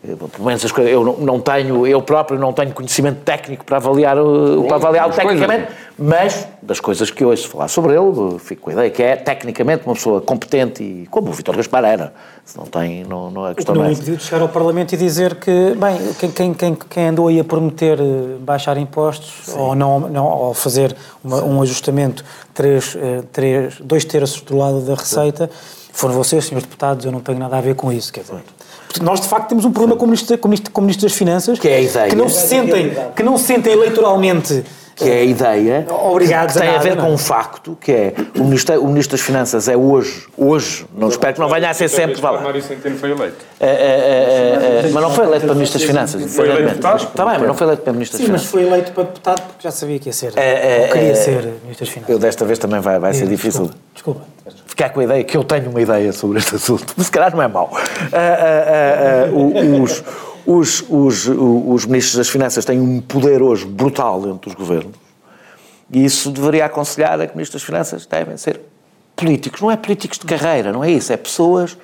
Pelo menos as coisas, eu não, não tenho, eu próprio não tenho conhecimento técnico para avaliar, o- para avaliá-lo das coisas. tecnicamente, mas das coisas que ouço falar sobre ele, fico com a ideia que é tecnicamente uma pessoa competente e como o Vítor Gaspar era. Se não tem, não, não é questão não impediu de chegar ao Parlamento e dizer que, bem, quem, quem, quem, quem andou aí a prometer eh, baixar impostos ou não, não ou fazer uma- um ajustamento três, eh, três, dois terços do lado da receita foram vocês, senhores deputados, eu não tenho nada a ver com isso. Quer dizer, Portanto, nós de facto temos um problema com o Ministro, com o Ministro, com o Ministro das Finanças Que é que não se sentem, que não se sentem eleitoralmente que é a ideia Obrigados que tem a a, nada, ver não é? com um facto, que é o Ministro, o Ministro das Finanças é hoje, hoje, não espero que não venha a ser sempre, vá lá. Mário Centeno foi eleito. É, é, é, é, mas não foi eleito para Ministro das Finanças. Foi eleito deputado? Está bem, mas não foi eleito para Ministro das Sim, mas Finanças. foi eleito para deputado porque já sabia que ia ser. É, é, ou queria é, ser Ministro das Finanças. Eu desta vez também vai, vai ser difícil Desculpa. desculpa. ficar com a ideia que eu tenho uma ideia sobre este assunto, mas se calhar não é mau. Ah, ah, o- os, os, os, os ministros das Finanças têm um poder hoje brutal dentro dos governos e isso deveria aconselhar a que ministros das Finanças devem ser políticos. Não é políticos de carreira, não é isso. É pessoas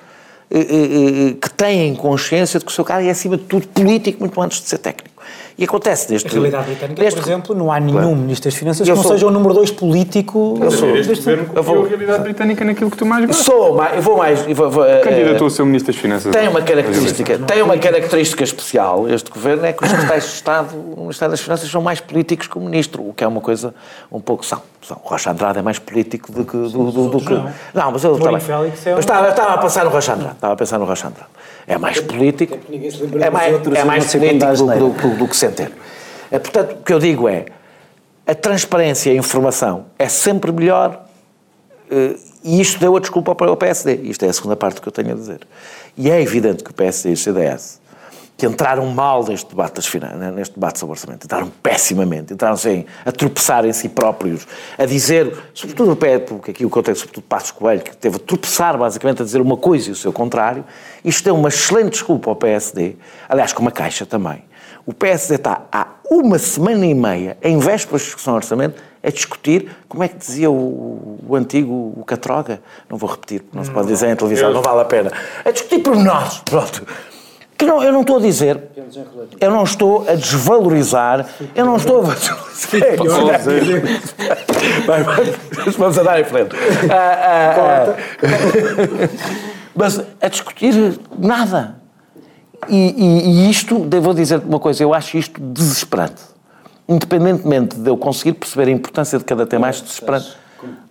eh, eh, eh, que têm consciência de que o seu cargo é, acima de tudo, político, muito antes de ser técnico. E acontece neste... Na realidade britânica, neste- por exemplo, não há nenhum Claro. Ministro das Finanças Eu que não sou- seja o número dois político. Eu sou- Este governo eu vou- a realidade britânica naquilo que tu mais gostas. Sou mais... Eu vou mais... eu vou- vou, eh, Candidatou a ser o Ministro das Finanças. Tem uma característica, tem uma característica especial. Este governo é que os secretários de Estado no Ministério das Finanças são mais políticos que o ministro, o que é uma coisa um pouco são. são. O Rocha Andrade é mais político do que do, do, do que não. não, mas eu estava, Félix é um- eu estava, eu estava a pensar no Rocha Andrade, estava a pensar no Rocha Andrade. É mais político, se lembra é dos mais, é eu mais político do, asneira. do, do que Centeno. É, portanto, o que eu digo é a transparência e a informação é sempre melhor eh, e isto deu a desculpa para o PSD. Isto é a segunda parte que eu tenho a dizer. E é evidente que o PSD e o CDS que entraram mal neste debate, das finan- neste debate sobre orçamento. Entraram pessimamente, entraram assim, a tropeçar em si próprios, a dizer, sobretudo o pé, porque aqui o contexto, sobretudo Passos Coelho, que teve a tropeçar basicamente a dizer uma coisa e o seu contrário. Isto é uma excelente desculpa ao PSD, aliás, com uma caixa também. O PSD está há uma semana e meia, em vésperas de discussão orçamento, a discutir, como é que dizia o, o antigo o Catroga? Não vou repetir, porque não se pode dizer em televisão, não vale a pena. A discutir por nós, pronto. Que não, eu não estou a dizer, eu não estou a desvalorizar, eu não estou a valorizar. Vamos andar em frente. Ah, ah, ah. Mas a discutir nada. E, e- e isto, devo dizer uma coisa, eu acho isto desesperante. Independentemente de eu conseguir perceber a importância de cada tema, acho desesperante.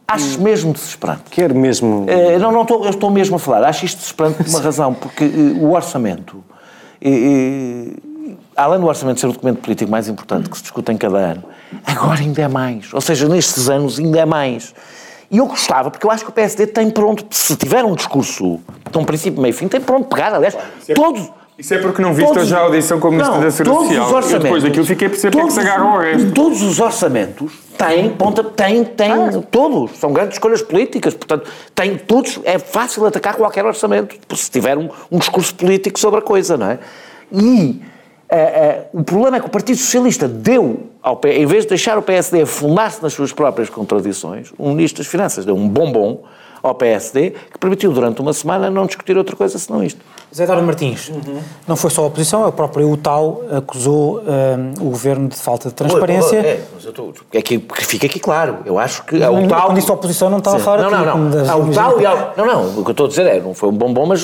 Acho mesmo desesperante. Quer mesmo. Eh, não, não estou, eu estou mesmo a falar. Acho isto desesperante por uma razão, porque eh, o orçamento, eh, além do orçamento ser o documento político mais importante que se discute em cada ano, agora ainda é mais. Ou seja, nestes anos ainda é mais. E eu gostava, porque eu acho que o PSD tem pronto, se tiver um discurso de um princípio, meio e fim, tem pronto pegar, aliás, todos. Isso é porque não viste todos- hoje a audição com o Ministro da Segurança Social. os Eu depois daquilo fiquei a perceber porque é que se agarram ao resto. Todos os orçamentos têm ponta, têm, têm, todos, são grandes escolhas políticas, portanto, têm todos, é fácil atacar qualquer orçamento, se tiver um, um discurso político sobre a coisa, não é? E eh, eh, o problema é que o Partido Socialista deu, ao, em vez de deixar o PSD afundar-se nas suas próprias contradições, o Ministro das Finanças deu um bombom ao PSD que permitiu durante uma semana não discutir outra coisa senão isto. Zé Eduardo Martins, não foi só a oposição, a própria UTAU acusou hum, o governo de falta de transparência. É, mas eu estou. É que, fica aqui claro. Eu acho que a Não, UTAL. quando disse oposição, não estava a falar Não, não, não. das- A UTAL e a, Não, não. O que eu estou a dizer é, não foi um bombom, mas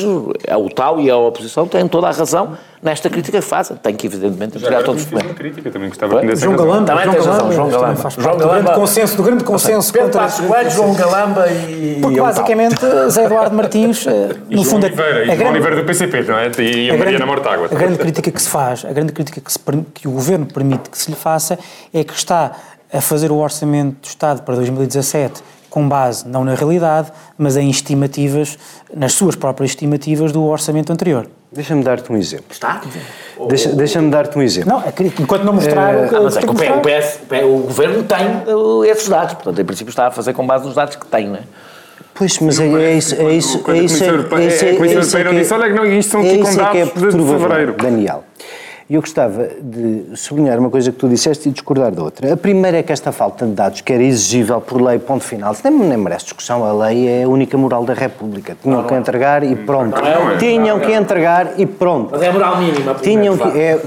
a UTAL e a oposição têm toda a razão nesta crítica que fazem. Tem que, evidentemente, agora todos os documentos. crítica, também gostava desse João. Galamba, Também João Galamba, João Galamba. faz João do grande Galamba. consenso, do grande consenso contra João Galamba e. Porque basicamente Zé Eduardo Martins, eh, no João fundo, Oliveira, e a João grande- Oliveira do PCP, não é? E a, a Mariana Mortágua. a grande crítica que se faz, a grande crítica que, se que o Governo permite que se lhe faça é que está a fazer o orçamento do Estado para 2017 com base não na realidade, mas em estimativas, nas suas próprias estimativas do orçamento anterior. Deixa-me dar-te um exemplo. Está? Deixa- Deixa-me dar-te um exemplo. Não, a crítica, enquanto não mostrar... o que- Ah, mas é que o, que mostrar. PS, o governo tem uh, esses dados. Portanto, em princípio, está a fazer com base nos dados que tem, não é? Pois, mas é, é isso, é isso, Quando é a isso, Comissão Europeia- é isso, a Comissão é isso Europeia não que- disse, olha que não, isto são é aqui isso com é que é dados de perturbador, fevereiro. Daniel. Eu gostava de sublinhar uma coisa que tu disseste e discordar da outra. A primeira é que esta falta de dados, que era exigível por lei, ponto final, nem, nem merece discussão. A lei é a única moral da República. Tinham que entregar e pronto. é. Tinham que entregar e pronto. Mas é a moral mínima. Tinham que. É,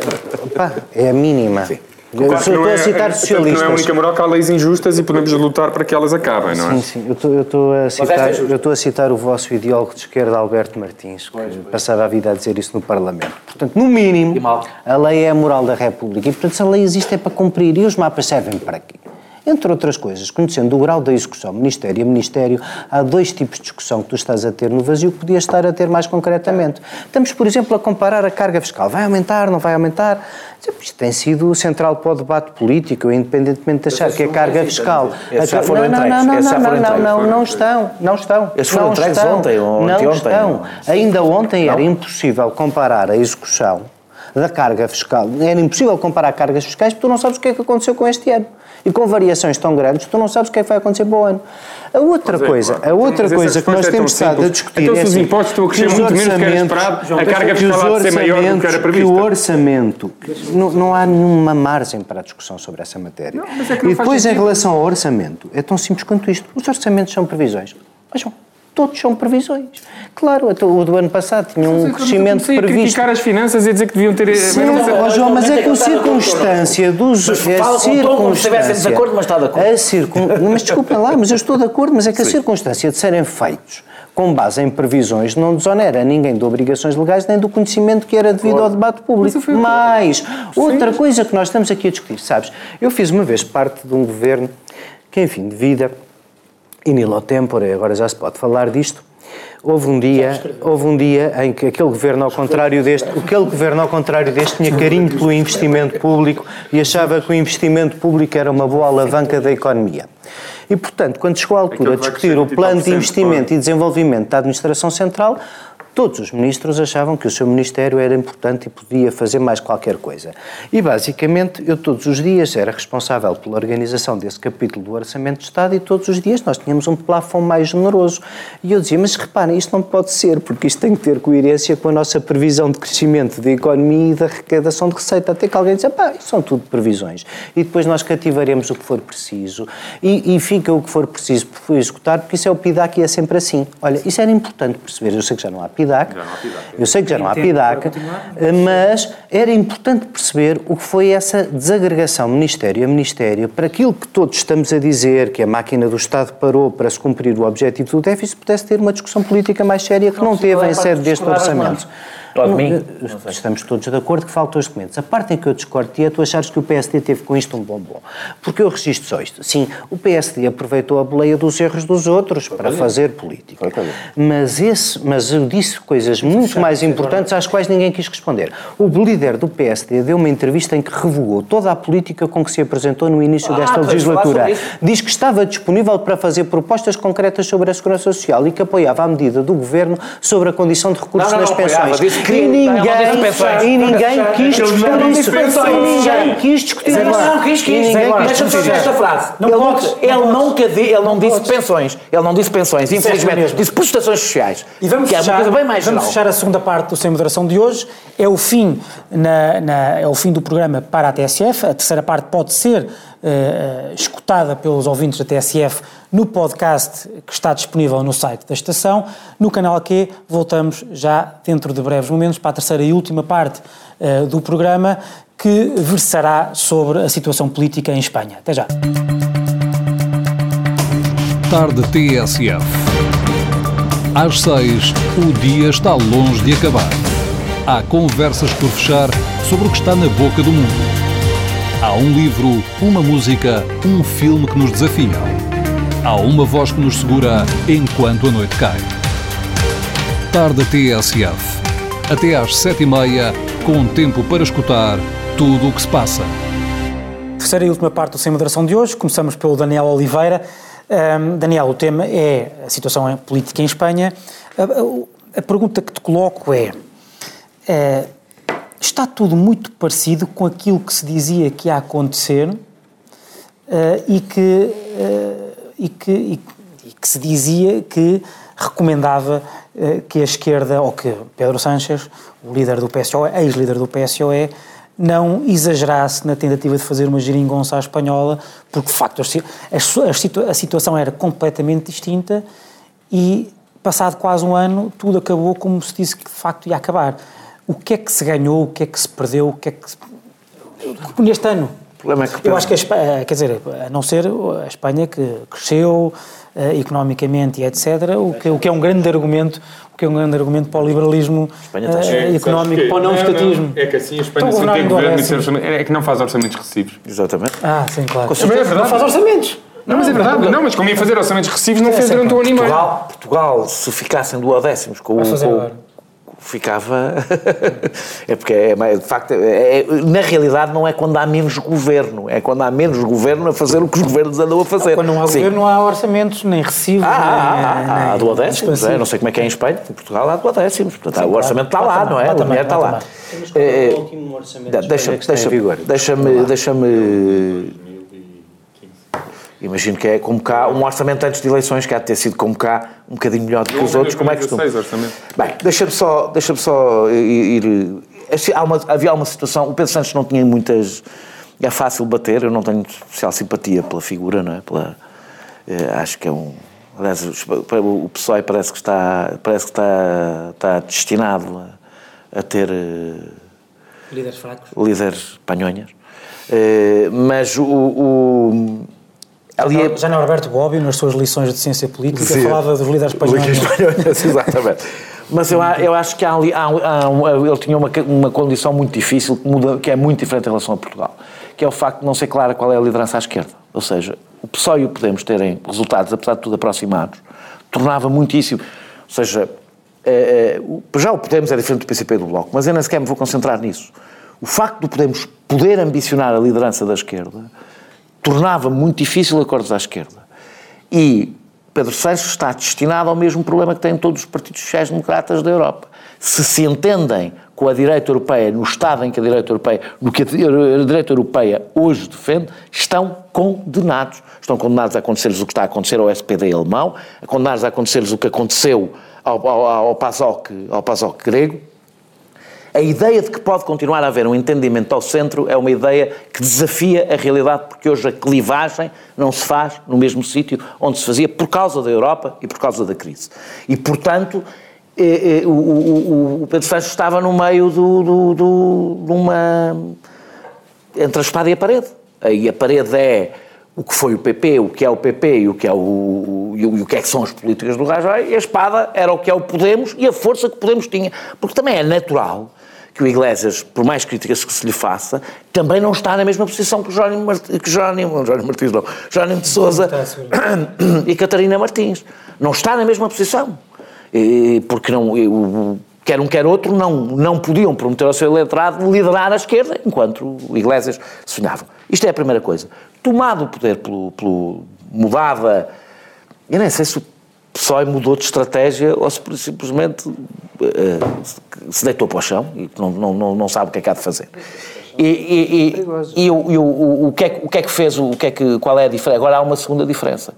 pá, é a mínima. Eu Claro só estou é- a citar socialistas. Não é a única moral que há leis injustas e podemos lutar para que elas acabem, não é? Sim, sim. Eu estou- Eu estou a, citar, é justa. eu estou a citar o vosso ideólogo de esquerda, Alberto Martins, que passava a vida a dizer isso no Parlamento. Portanto, no mínimo, a lei é a moral da República. E, portanto, se a lei existe é para cumprir. E os mapas servem para quê? Entre outras coisas, conhecendo o grau da execução, Ministério a Ministério, há dois tipos de discussão que tu estás a ter no vazio que podias estar a ter mais concretamente. Estamos, por exemplo, a comparar a carga fiscal. Vai aumentar, não vai aumentar? Isto tem sido central para o debate político, independentemente de achar que a carga fiscal... Esses já foram não, não, entregues, não, não, não, não, não, não estão, não estão. Esses foram entregues estão, ontem ou Não anteontem, estão. não? Ainda ontem era impossível comparar a execução da carga fiscal. Era impossível comparar cargas fiscais porque tu não sabes o que é que aconteceu com este ano. E com variações tão grandes, tu não sabes o que é que vai acontecer para o ano. A outra é, coisa, claro. a outra essa coisa que nós é temos estado a discutir Então, é se os assim, impostos estão a crescer que os muito menos do que era orçamentos- esperado, a carga fiscal há de ser maior do que era previsto. Que o orçamento, não, não há nenhuma margem para a discussão sobre essa matéria. mas é que não e depois, em relação ao orçamento, é tão simples quanto isto. Os orçamentos são previsões. Vejam, todos são previsões. Claro, o do ano passado tinha um crescimento a previsto. criticar as finanças e dizer que deviam ter... Sim, mas não- ó, João, mas é que a Mas é de acordo, circunstância dos. Mas é a fala como se estivesse em circunstância- desacordo, mas está de acordo. a circun- Mas desculpem lá, mas eu estou de acordo, mas é que a circunstância de serem feitos com base em previsões não desonera ninguém de obrigações legais nem do conhecimento que era devido ao debate público. Mas, outra coisa que nós estamos aqui a discutir, sabes? Eu fiz uma vez parte de um governo que, enfim, de vida in illo tempore, agora já se pode falar disto, houve um dia, houve um dia em que aquele governo ao contrário deste, aquele governo ao contrário deste tinha carinho pelo investimento público e achava que o investimento público era uma boa alavanca da economia. E, portanto, quando chegou a altura de discutir o plano de 30%, investimento e desenvolvimento da administração central, todos os ministros achavam que o seu ministério era importante e podia fazer mais qualquer coisa. E basicamente eu todos os dias era responsável pela organização desse capítulo do Orçamento de Estado e todos os dias nós tínhamos um plafond mais generoso. E eu dizia, mas reparem, isto não pode ser, porque isto tem que ter coerência com a nossa previsão de crescimento da economia e da arrecadação de receita. Até que alguém dizia, pá, isto são tudo previsões. E depois nós cativaremos o que for preciso e, e fica o que for preciso por executar, porque isso é o PIDAC e é sempre assim. Olha, isso era importante perceber. Eu sei que já não há PIDAC, Já não há PIDAC. eu sei que já não há PIDAC, mas era importante perceber o que foi essa desagregação Ministério a Ministério para aquilo que todos estamos a dizer, que a máquina do Estado parou para se cumprir o objetivo do déficit, pudesse ter uma discussão política mais séria que não, teve em sede deste orçamento. De mim? Não, Estamos todos de acordo que faltam os documentos. A parte em que eu discordo é tu achares que o PSD teve com isto um bombom. Porque eu registro só isto. Sim, o PSD aproveitou a boleia dos erros dos outros para fazer política. Mas, esse, mas eu disse coisas muito mais importantes às quais ninguém quis responder. O líder do PSD deu uma entrevista em que revogou toda a política com que se apresentou no início desta podemos falar legislatura. Diz que estava disponível para fazer propostas concretas sobre a segurança social e que apoiava a medida do governo sobre a condição de recursos Não, não, nas não apoiava, pensões. que e ninguém, pensões. e ninguém quis discutir isso. E ninguém quis discutir isso. não, quis, quis. Deixa-me fazer esta frase. Não ele podes, ele nunca ele não disse pensões. Ele não disse pensões, infelizmente. mesmo. Disse prestações sociais. E vamos é fechar, vamos fechar a segunda parte do Sem Moderação de hoje. É o fim, na, na- é o fim do programa para a TSF. A terceira parte pode ser eh, escutada pelos ouvintes da TSF no podcast que está disponível no site da estação. No canal Q, voltamos já dentro de breves momentos para a terceira e última parte eh, do programa que versará sobre a situação política em Espanha. Até já. Tarde TSF. Às seis, o dia está longe de acabar. Há conversas por fechar sobre o que está na boca do mundo. Há um livro, uma música, um filme que nos desafiam. Há uma voz que nos segura enquanto a noite cai. Tarde TSF. Até às sete e meia, com tempo para escutar tudo o que se passa. Terceira e última parte do Sem Moderação de hoje. Começamos pelo Daniel Oliveira. Ahm, Daniel, o tema é a situação política em Espanha. A, a- a pergunta que te coloco é: eh, está tudo muito parecido com aquilo que se dizia que ia acontecer eh, e, que, eh, e, que, e, e que se dizia que recomendava eh, que a esquerda, ou que Pedro Sánchez, o líder do PSOE, ex-líder do PSOE, não exagerasse na tentativa de fazer uma geringonça à espanhola, porque de facto a, a a situa- a situação era completamente distinta e, passado quase um ano, tudo acabou como se disse que de facto ia acabar. O que é que se ganhou, o que é que se perdeu, o que é que se... Neste ano, problema é que eu acho que a Espanha, quer dizer, a não ser a Espanha que cresceu eh, economicamente e etc., o que, o que é um grande argumento, o que é um grande argumento para o liberalismo eh, cheia. económico, para o não estatismo. É que assim a Espanha sem ter governar governo e orçamento. É que não faz orçamentos recessivos. Exatamente. Ah, sim, claro. Também é verdade. Não faz orçamentos. Não, mas é verdade. Não, mas como ia fazer orçamentos recessivos, não É, fez durante um ano e meio. Portugal, Portugal, se ficassem duodécimos com o. ficava. é porque, é, de facto, é- é- na realidade, não é quando há menos governo, é quando há menos governo a fazer o que os governos andam a fazer. Quando não há Sim. governo, não há orçamentos, nem recibos, Ah, ah, nem, ah, nem há duodécimos, expansivos. é, não sei como é que é em Espanha, em Portugal há duodécimos, portanto, há- o claro. orçamento está Lá não é? também, dinheiro está lá qual é É, o último orçamento deixa-me, deixa-me, deixa-me. Imagino que é como cá, um orçamento antes de eleições que há de ter sido como cá, um bocadinho melhor do que os outros, como é que costuma. 2016 orçamento. Bem, deixa-me só, deixa só ir. assim, há uma- havia uma situação. O Pedro Santos não tinha muitas. É fácil bater, eu não tenho especial simpatia pela figura, não é? Pela, eh, acho que é um. Aliás, o PSOE parece que está, parece que está, está destinado a, a ter. eh, Líderes fracos. líderes panhonhas. Eh, mas o. o ali é- Já não Alberto Bobbio, nas suas lições de ciência política, Sim. falava dos líderes espanhóis. Espanhóis, exatamente. Mas eu, eu acho que há ali, há, há ele tinha uma, uma condição muito difícil, que, muda, que é muito diferente em relação a Portugal, que é o facto de não ser clara qual é a liderança à esquerda. Ou seja, o PSOE e o Podemos terem resultados, apesar de tudo aproximados, tornava muitíssimo. Ou seja, eh, o- já o Podemos é diferente do PCP e do Bloco, mas eu nem sequer me vou concentrar nisso. O facto do Podemos poder ambicionar a liderança da esquerda tornava muito difícil acordos à esquerda. E Pedro Sanches está destinado ao mesmo problema que têm todos os partidos sociais-democratas da Europa, se se entendem com a direita europeia, no estado em que a direita europeia, no que a direita europeia hoje defende, estão condenados. Estão condenados a acontecer-lhes o que está a acontecer ao SPD alemão, a condenados a acontecer-lhes o que aconteceu ao, ao, ao, PASOK, ao PASOK grego. A ideia de que pode continuar a haver um entendimento ao centro é uma ideia que desafia a realidade, porque hoje a clivagem não se faz no mesmo sítio onde se fazia por causa da Europa e por causa da crise. E, portanto, eh, eh, o, o, o, Pedro Sanches estava no meio do, do, do, de uma. entre a espada e a parede. E a parede é o que foi o PP, o que é o PP e o que, é o, e o, que é que são as políticas do Rajoy, e a espada era o que é o Podemos e a força que Podemos tinha. Porque também é natural que o Iglesias, por mais críticas que se lhe faça, também não está na mesma posição que o Jerónimo, Martins, que Jerónimo, Jerónimo Martins, não, Jerónimo de Sousa e Catarina Martins. Não está na mesma posição. E, porque não, quer um quer outro não, não podiam prometer ao seu eleitorado liderar a esquerda enquanto o Iglesias sonhava. Isto é a primeira coisa. Tomado o poder pelo, pelo mudada, eu nem sei se o PSOE mudou de estratégia ou se simplesmente uh, se deitou para o chão e não, não, não, sabe o que é que há de fazer. E, e, e, e o, o, o, que é, o que é que fez, o que é que, qual é a diferença? Agora há uma segunda diferença.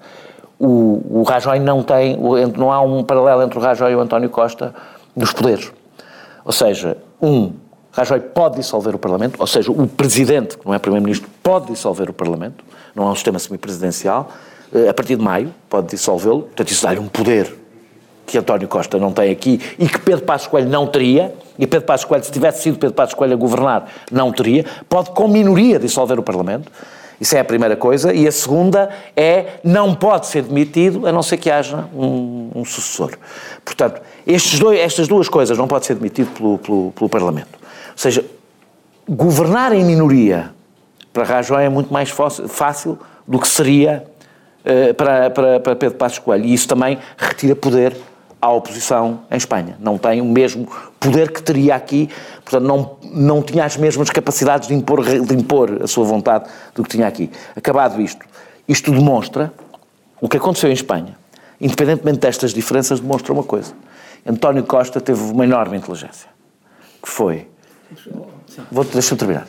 O, o Rajoy não tem, não há um paralelo entre o Rajoy e o António Costa nos poderes. Ou seja, um, Rajoy pode dissolver o Parlamento, ou seja, o Presidente, que não é Primeiro-Ministro, pode dissolver o Parlamento, não há um sistema semipresidencial, eh, a partir de maio, pode dissolvê-lo, portanto, isso dá-lhe um poder que António Costa não tem aqui e que Pedro Passos Coelho não teria, e Pedro Passos Coelho, se tivesse sido Pedro Passos Coelho a governar, não teria, pode com minoria dissolver o Parlamento, isso é a primeira coisa, e a segunda é não pode ser demitido a não ser que haja um, um sucessor. Portanto, dois, estas duas coisas não pode ser demitido pelo, pelo, pelo Parlamento. Ou seja, governar em minoria para Rajoy é muito mais fácil do que seria para, para, para Pedro Passos Coelho. E isso também retira poder à oposição em Espanha. Não tem o mesmo poder que teria aqui, portanto, não, não tinha as mesmas capacidades de impor, de impor a sua vontade do que tinha aqui. Acabado isto, isto demonstra o que aconteceu em Espanha, independentemente destas diferenças, demonstra uma coisa. António Costa teve uma enorme inteligência, que foi. Vou deixa-me terminar.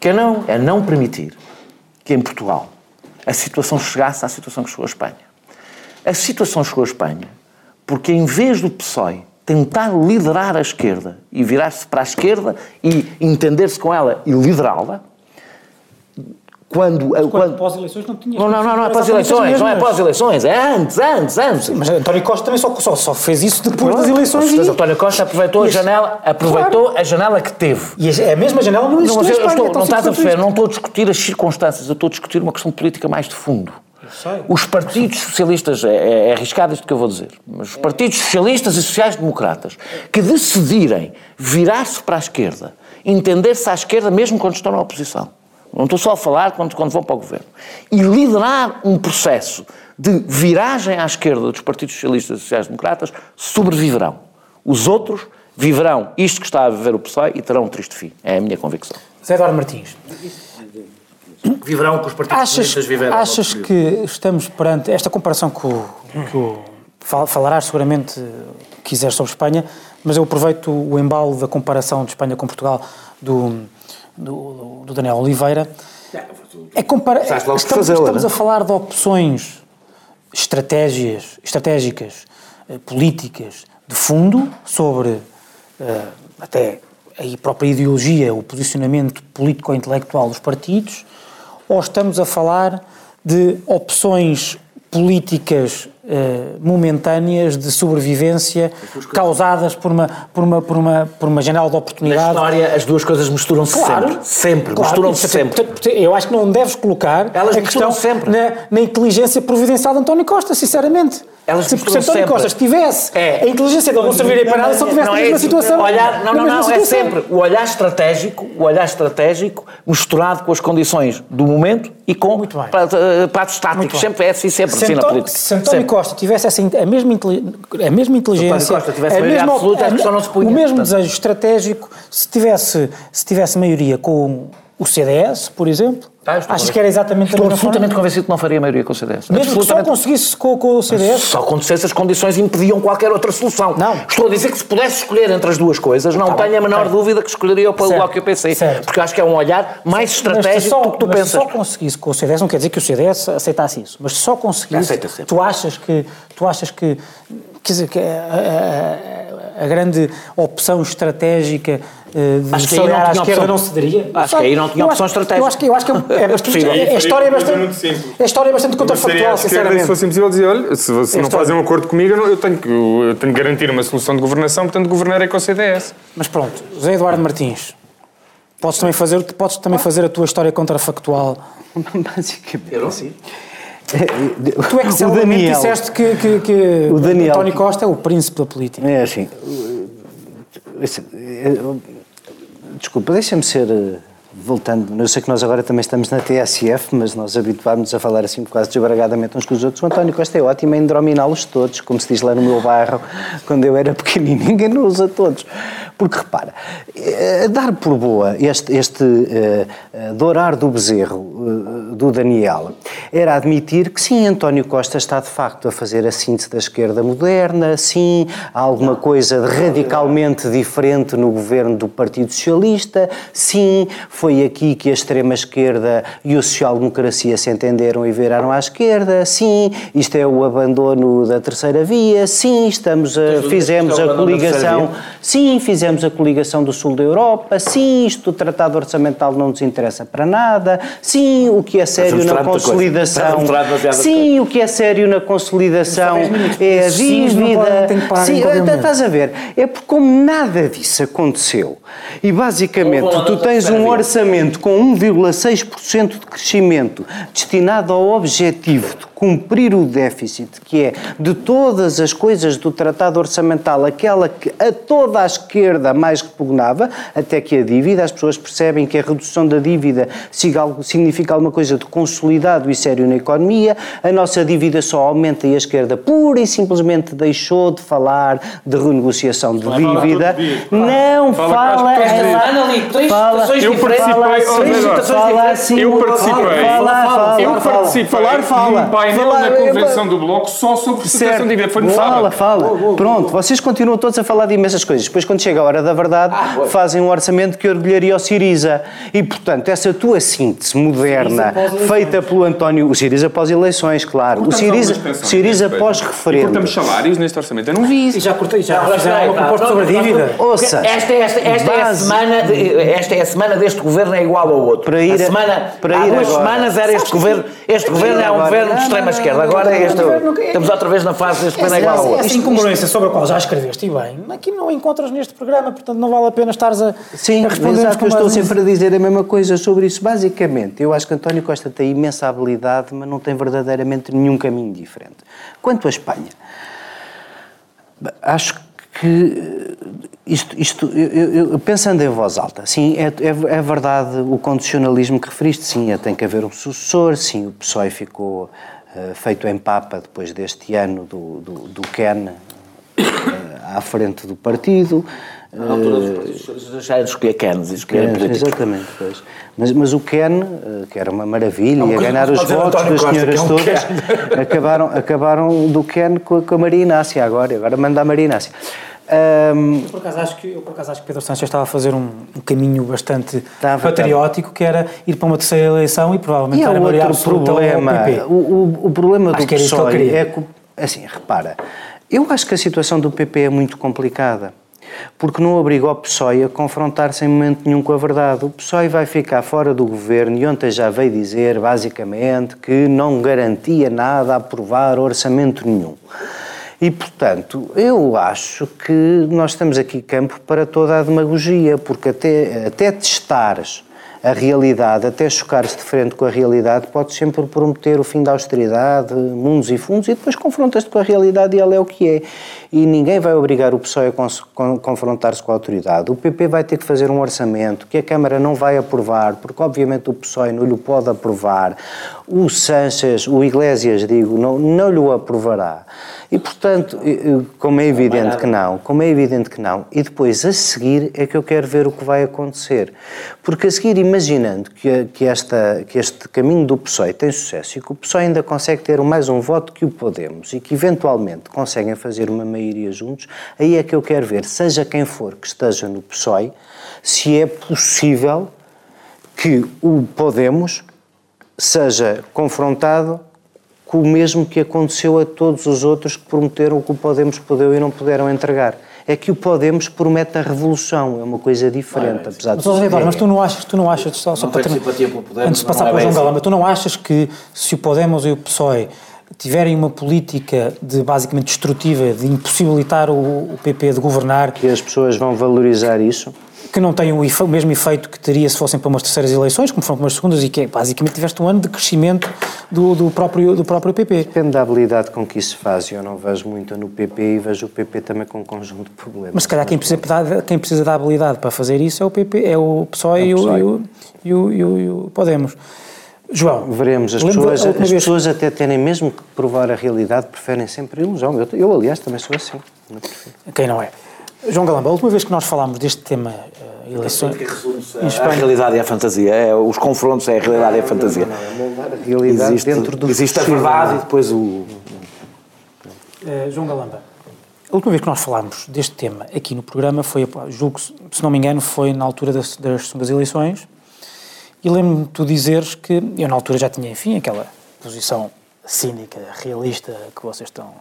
Que é não, é não permitir que em Portugal a situação chegasse à situação que chegou a Espanha. A situação chegou a Espanha porque em vez do PSOE tentar liderar a esquerda e virar-se para a esquerda e entender-se com ela e liderá-la, quando, quando, quando pós-eleições não tinha. Não, não, não, não é pós-eleições, não é pós-eleições, é antes, antes, antes. Sim, mas António Costa também só, só, só fez isso depois das eleições. Mas António Costa aproveitou a janela, aproveitou claro. a janela que teve. E a, mesma janela não existiu não, eu, Espanha, estou, Não estás a perceber, não estou a discutir as circunstâncias, eu estou a discutir uma questão política mais de fundo. Os partidos socialistas, é, é, é arriscado isto que eu vou dizer, mas os partidos socialistas e sociais-democratas que decidirem virar-se para a esquerda, entender-se à esquerda mesmo quando estão na oposição, não estou só a falar quando, quando vão para o governo, e liderar um processo de viragem à esquerda dos partidos socialistas e sociais-democratas, sobreviverão. Os outros viverão isto que está a viver o PSOE e terão um triste fim. É a minha convicção. Zé Eduardo Martins viverão que os partidos achas, comunistas viveram. Achas que estamos perante esta comparação que o, que o falarás seguramente quiser sobre Espanha, mas eu aproveito o embalo da comparação de Espanha com Portugal do, do, do Daniel Oliveira. É compara estamos, estamos a falar de opções estratégias, estratégicas, eh, políticas de fundo sobre eh, até a própria ideologia, o posicionamento político ou intelectual dos partidos, ou estamos a falar de opções políticas momentâneas de sobrevivência causadas por uma, por, uma, por, uma, por uma janela de oportunidade. Na história, as duas coisas misturam-se claro, sempre. Sempre, claro, misturam-se sempre. Eu acho que não deves colocar Elas a questão sempre. Na, na inteligência providencial de António Costa, sinceramente. Elas se por António Costa tivesse é. a inteligência dele não serviria para nada se ele tivesse não na é mesma situação. Olhar, não, não, não, é sempre o olhar estratégico, o olhar estratégico misturado com as condições do momento e com pratos táticos. Sempre é assim, sempre se assim na política. Se António sempre. Costa tivesse essa, a, mesma, a mesma inteligência, Costa tivesse a mesma, absoluta, a, a não se punha, o mesmo portanto. desejo estratégico, se tivesse, se tivesse maioria com o CDS, por exemplo? Ah, estou Achas que era exatamente Estou a mesma absolutamente forma? convencido que não faria maioria com o CDS. Mesmo que só conseguisse com, com o CDS? Só quando se essas condições impediam qualquer outra solução. Não. Estou a dizer que se pudesse escolher entre as duas coisas, não Tá bem, tenho a menor dúvida que escolheria o Bloco e o PC. certo. Porque acho que é um olhar mais Mas se estratégico só, do que tu mas se pensas. só conseguisse com o CDS, não quer dizer que o CDS aceitasse isso, mas se só conseguisse, Aceita sempre. tu achas que, tu achas que, quer dizer, que a, a- a grande opção estratégica eh, de Acho que aí se não à tinha esquerda opção. não cederia? Acho que aí não tinha Eu opção acho- estratégica. Eu acho que, eu acho que é, é bastante, a história é bastante, a história é bastante contrafactual, esquerda, se sinceramente. fosse impossível dizer, olha, se você não fazem um acordo comigo, eu, não- eu tenho que, eu tenho que garantir uma solução de governação, portanto governarei com o CDS. Mas pronto, José Eduardo Martins, podes também fazer, podes também fazer a tua história contrafactual. Basicamente. assim. Tu é que o Daniel, disseste que, que, que O Daniel- António Costa é o príncipe da política. É assim. Desculpa, deixa-me ser. eh, Voltando, eu sei que nós agora também estamos na TSF, mas nós habituámos a falar assim quase desbragadamente uns com os outros. O António Costa é ótimo em drominá-los todos, como se diz lá no meu bairro, quando eu era pequenino. Ninguém nos usa todos. Porque repara, eh, dar por boa este, este eh, dourar do bezerro do Daniel. Era admitir que sim, António Costa está de facto a fazer a síntese da esquerda moderna, sim, há alguma coisa de radicalmente diferente no governo do Partido Socialista, sim, foi aqui que a extrema-esquerda e a social-democracia se entenderam e viraram à esquerda, sim, isto é o abandono da terceira via, sim, estamos a, fizemos isto é o a coligação, sim, fizemos a coligação do sul da Europa, sim, isto do tratado orçamental não nos interessa para nada, sim, o que é sério na consolidação, demasiadas sim, o que é sério na consolidação é a dívida, sim, momento. estás a ver, é porque como nada disso aconteceu e basicamente tu tens um orçamento com 1,6% de crescimento destinado ao objetivo de cumprir o déficit, que é de todas as coisas do tratado orçamental, aquela que a toda a esquerda mais repugnava, até que a dívida, as pessoas percebem que a redução da dívida siga algo- significa alguma coisa de consolidado e sério na economia, a nossa dívida só aumenta e a esquerda pura e simplesmente deixou de falar de renegociação de dívida. Não Fala fala, Eu participei- eu participei- Fala, fala, eu fala, participei falar, fala. Painel Falar, na eu- convenção do Bloco só sobre Certo. de dívida. Foi no Fala, sábado. fala. Pronto, vocês continuam todos a falar de imensas coisas. Depois, quando chega a hora da verdade, fazem um orçamento que orgulharia o Siriza. E, portanto, essa tua síntese moderna, feita pelo António... O Siriza após eleições, claro. O Siriza, Siriza. E pós-referendo. cortamos salários neste orçamento. Eu não vi isso. E já cortei, já Não, fizeram uma proposta não, sobre a dívida. Ou seja, Esta, esta, esta, é a semana de- esta é a semana deste governo é igual ao outro. Para ir a a- semana, para há ir duas agora. semanas era este governo. Este governo é um governo de Não, extrema esquerda. Agora não, é este. não, não, não. Estamos outra vez na fase deste governo é igual Essa, outro. essa incongruência sobre a qual já escreveste, e bem, aqui não a encontras neste programa, portanto não vale a pena estares a, Sim, a responder exato, eu estou sempre a dizer a mesma coisa sobre isso. Basicamente, eu acho que António Costa tem imensa habilidade, mas não tem verdadeiramente nenhum caminho diferente. Quanto à Espanha, acho que eh, isto, isto eu, eu- pensando em voz alta, sim, é, é, é verdade o condicionalismo que referiste, sim, tem que haver um sucessor, sim, o PSOE ficou feito em papa depois deste ano do, do, do Ken eh, à frente do partido. Na altura dos partidos socialistas deixaram de escolher e escolher É, exatamente, pois. Mas, mas o Ken, eh, que era uma maravilha, uma ia ganhar os votos das senhoras é todas, acabaram, acabaram do Ken com a, com a Maria Inácia agora, e agora manda a Maria Inácia. Ahm, Por acaso, acho que, eu por acaso acho que Pedro Sánchez estava a fazer um, um caminho bastante Estava, patriótico, que era ir para uma terceira eleição e provavelmente e era outro problema, o, o, o problema Acho do que PSOE é que, assim, repara, eu acho que a situação do PP é muito complicada. Porque não obriga o PSOE a confrontar-se em momento nenhum com a verdade. O PSOE vai ficar fora do governo e ontem já veio dizer, basicamente, que não garantia nada a aprovar orçamento nenhum. E, portanto, eu acho que nós temos aqui campo para toda a demagogia, porque até, até testares a realidade, até chocar-se de frente com a realidade, pode sempre prometer o fim da austeridade, mundos e fundos, e depois confrontas-te com a realidade e ela é o que é. E ninguém vai obrigar o PSOE a confrontar-se com a autoridade. O PP vai ter que fazer um orçamento que a Câmara não vai aprovar, porque obviamente o PSOE não lhe pode aprovar. O Sanches, o Iglesias, digo, não, não lhe o aprovará. E, portanto, como é evidente que não, como é evidente que não, e depois a seguir é que eu quero ver o que vai acontecer. Porque a seguir imaginando que, que, esta, que este caminho do PSOE tem sucesso e que o PSOE ainda consegue ter mais um voto que o Podemos e que eventualmente conseguem fazer uma maioria juntos, aí é que eu quero ver, seja quem for que esteja no PSOE, se é possível que o Podemos seja confrontado com o mesmo que aconteceu a todos os outros que prometeram que o Podemos poder e não puderam entregar é que o Podemos promete a revolução, é uma coisa diferente, é, apesar de... Mas, mas tu não achas, tu não achas, só, só não para ter, Podemos, antes de passar é para o João assim. Galamba, tu não achas que se o Podemos e o PSOE tiverem uma política de basicamente destrutiva, de impossibilitar o, o PP de governar... Que as pessoas vão valorizar isso? Que não tem o, o, mesmo efeito que teria se fossem para umas terceiras eleições, como foram para umas segundas, e que é, basicamente tiveste um ano de crescimento do, do, próprio, do próprio PP. Depende da habilidade com que isso se faz. Eu não vejo muito no PP e vejo o PP também com um conjunto de problemas. Mas se calhar quem precisa, quem precisa da habilidade para fazer isso é o PP, é o PSOE, é o. E, o, e, o, e, o, e o Podemos. João. Veremos. As pessoas, as vez... pessoas até terem mesmo que provar a realidade, preferem sempre a ilusão. Eu, eu aliás, também sou assim. Não Quem não é? João Galamba, a última vez que nós falámos deste tema uh, eleições. Que a realidade e a fantasia. É, os confrontos é a realidade e a fantasia. Não, não, não, a realidade existe, dentro do Existe a verdade e depois o. Uh, João Galamba, a última vez que nós falámos deste tema aqui no programa foi, julgo, se não me engano, foi na altura das, das, das eleições. E lembro-me de tu dizeres que eu na altura já tinha, enfim, aquela posição cínica, realista que vocês estão,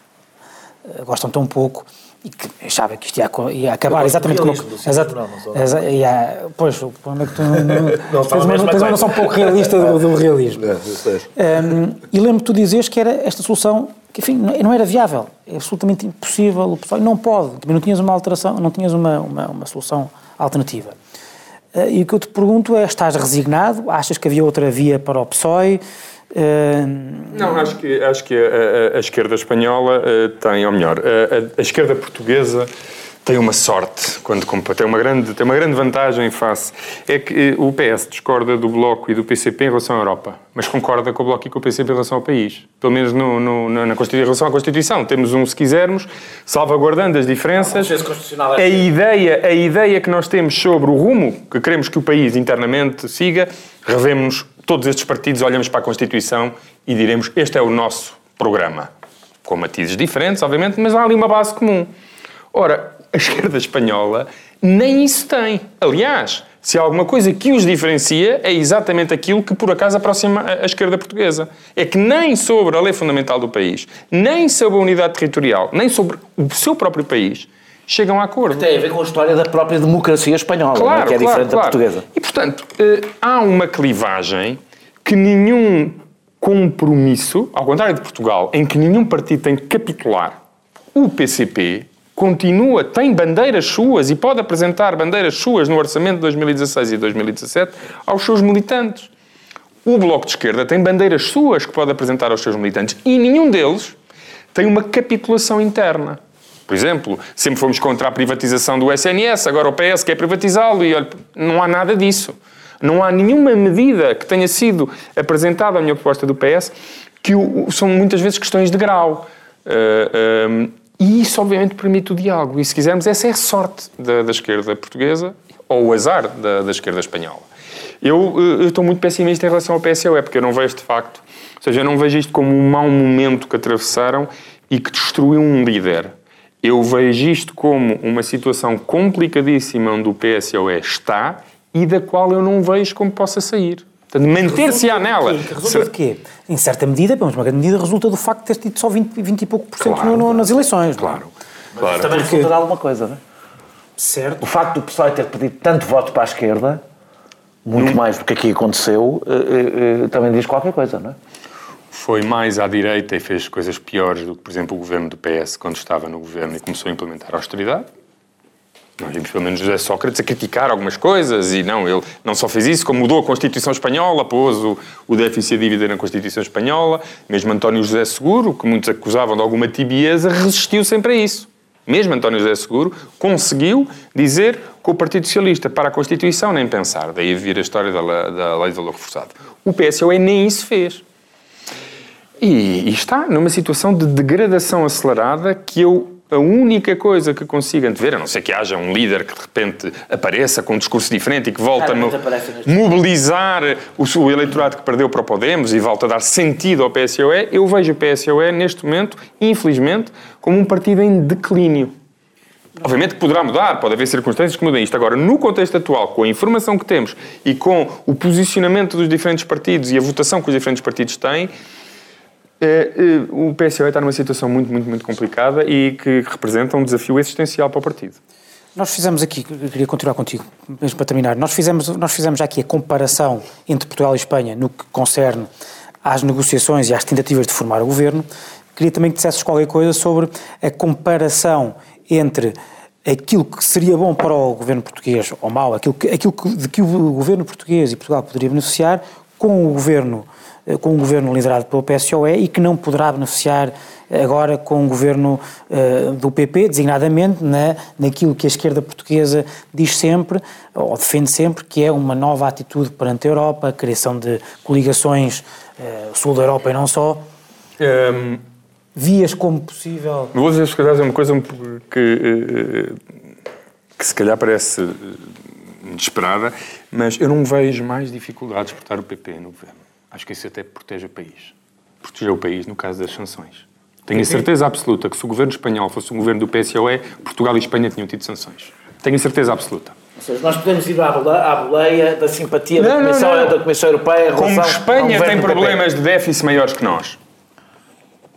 uh, gostam tão pouco e que achava que isto ia, ia acabar exatamente como. Exato, exa, ia, pois, o problema é que tu não, não tens, uma, tens uma noção um pouco realista do, do realismo. um, e lembro-me tu dizes que era esta solução que, enfim, não era viável, é absolutamente impossível, o pessoal não pode, não tinhas uma alteração, não tinhas uma, uma, uma solução alternativa. Uh, e o que eu te pergunto é, estás resignado? Achas que havia outra via para o PSOE? Não, acho que, acho que a, a, a esquerda espanhola uh, tem, ou melhor, a, a, esquerda portuguesa tem uma sorte, quando tem uma grande, tem uma grande vantagem face. É que uh, o PS discorda do Bloco e do PCP em relação à Europa, mas concorda com o Bloco e com o PCP em relação ao país. Pelo menos no, no, na, na Constituição, em relação à Constituição. Temos um, se quisermos, salvaguardando as diferenças. A, a, ideia, a ideia que nós temos sobre o rumo que queremos que o país internamente siga, revemos todos estes partidos olhamos para a Constituição e diremos este é o nosso programa. Com matizes diferentes, obviamente, mas há ali uma base comum. Ora, a esquerda espanhola nem isso tem. Aliás, se há alguma coisa que os diferencia, é exatamente aquilo que por acaso aproxima a esquerda portuguesa. É que nem sobre a lei fundamental do país, nem sobre a unidade territorial, nem sobre o seu próprio país, chegam a acordo. Tem a ver com a história da própria democracia espanhola, é? claro, que é claro, diferente claro. da portuguesa. E, portanto, eh, há uma clivagem que nenhum compromisso, ao contrário de Portugal, em que nenhum partido tem que capitular, o PCP continua, tem bandeiras suas e pode apresentar bandeiras suas no orçamento de 2016 e 2017 aos seus militantes. O Bloco de Esquerda tem bandeiras suas que pode apresentar aos seus militantes e nenhum deles tem uma capitulação interna. Por exemplo, sempre fomos contra a privatização do SNS, agora o PS quer privatizá-lo e olha, não há nada disso. Não há nenhuma medida que tenha sido apresentada à minha proposta do PS que o, são muitas vezes questões de grau. Uh, uh, e isso, obviamente, permite o diálogo. E, se quisermos, essa é a sorte da, da esquerda portuguesa ou o azar da, da esquerda espanhola. Eu, uh, eu, estou muito pessimista em relação ao PSOE, porque eu não vejo, de facto, ou seja, eu não vejo isto como um mau momento que atravessaram e que destruiu um líder. Eu vejo isto como uma situação complicadíssima onde o PSOE está e da qual eu não vejo como possa sair. Portanto, manter-se-á nela. Que resulta de quê? Em certa medida, mas uma grande medida, resulta do facto de ter tido só 20, 20 e pouco por cento claro, no, nas eleições. É? Claro. Mas claro. também Porque... resulta de alguma coisa, não é? Certo. O facto do PSOE ter pedido tanto voto para a esquerda, muito hum. mais do que aqui aconteceu, eh, eh, também diz qualquer coisa, não é? Foi mais à direita e fez coisas piores do que, por exemplo, o governo do PS quando estava no governo e começou a implementar a austeridade. Nós vimos pelo menos José Sócrates a criticar algumas coisas e não, ele não só fez isso, como mudou a Constituição Espanhola, pôs o, o déficit e dívida na Constituição Espanhola. Mesmo António José Seguro, que muitos acusavam de alguma tibieza, resistiu sempre a isso. Mesmo António José Seguro conseguiu dizer que o Partido Socialista para a Constituição nem pensar. Daí vir a história da, da lei do valor reforçado. O PSOE nem isso fez. E, e está numa situação de degradação acelerada que eu a única coisa que consigo antever, a não ser que haja um líder que de repente apareça com um discurso diferente e que volta a mo mobilizar o, o, eleitorado que perdeu para o Podemos e volta a dar sentido ao PSOE, eu vejo o PSOE neste momento, infelizmente, como um partido em declínio. Obviamente que poderá mudar, pode haver circunstâncias que mudem isto. Agora, no contexto atual, com a informação que temos e com o posicionamento dos diferentes partidos e a votação que os diferentes partidos têm, o PSOE está numa situação muito, muito, muito complicada e que representa um desafio existencial para o partido. Nós fizemos aqui, queria continuar contigo, mesmo para terminar, nós fizemos, nós fizemos aqui a comparação entre Portugal e Espanha no que concerne às negociações e às tentativas de formar o governo. Queria também que dissesses qualquer coisa sobre a comparação entre aquilo que seria bom para o governo português, ou mau, aquilo, que, aquilo que, de que o governo português e Portugal poderia beneficiar, com o governo com um governo liderado pelo PSOE e que não poderá beneficiar agora com o governo uh, do PP, designadamente na, naquilo que a esquerda portuguesa diz sempre, ou defende sempre, que é uma nova atitude perante a Europa, a criação de coligações uh, sul da Europa e não só. Um, ehm, Vias como possível... Vou dizer, se calhar, uma coisa que, que se calhar parece inesperada, mas eu não vejo mais dificuldades por estar o PP no governo. Acho que isso até protege o país. Proteger o país no caso das sanções. Tenho a certeza absoluta que se o governo espanhol fosse um governo do PSOE, Portugal e Espanha tinham tido sanções. Tenho a certeza absoluta. Ou seja, nós podemos ir à boleia, à boleia da simpatia não, da, Comissão, não, não. da Comissão Europeia. Como Espanha tem problemas de déficit maiores que nós.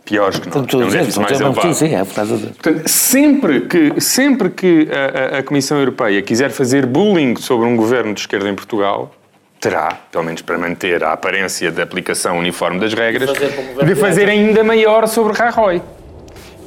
Piores que nós. Tem um déficit mais elevado. Sim, é Portanto, sempre que, sempre que a, a, a Comissão Europeia quiser fazer bullying sobre um governo de esquerda em Portugal, terá, pelo menos para manter a aparência da aplicação uniforme das regras, de fazer ainda maior sobre Rajoy.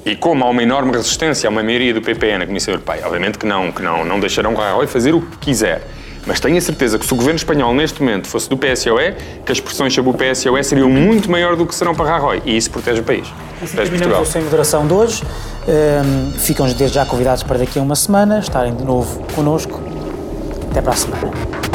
E como há uma enorme resistência a uma maioria do PP na Comissão Europeia, obviamente que não, que não, não deixarão Rajoy fazer o que quiser. Mas tenho a certeza que se o governo espanhol neste momento fosse do PSOE, que as pressões sobre o PSOE seriam muito maior do que serão para Rajoy. E isso protege o país. Assim terminamos o Sem Moderação de hoje. Um, ficam desde já convidados para daqui a uma semana estarem de novo connosco. Até para a semana.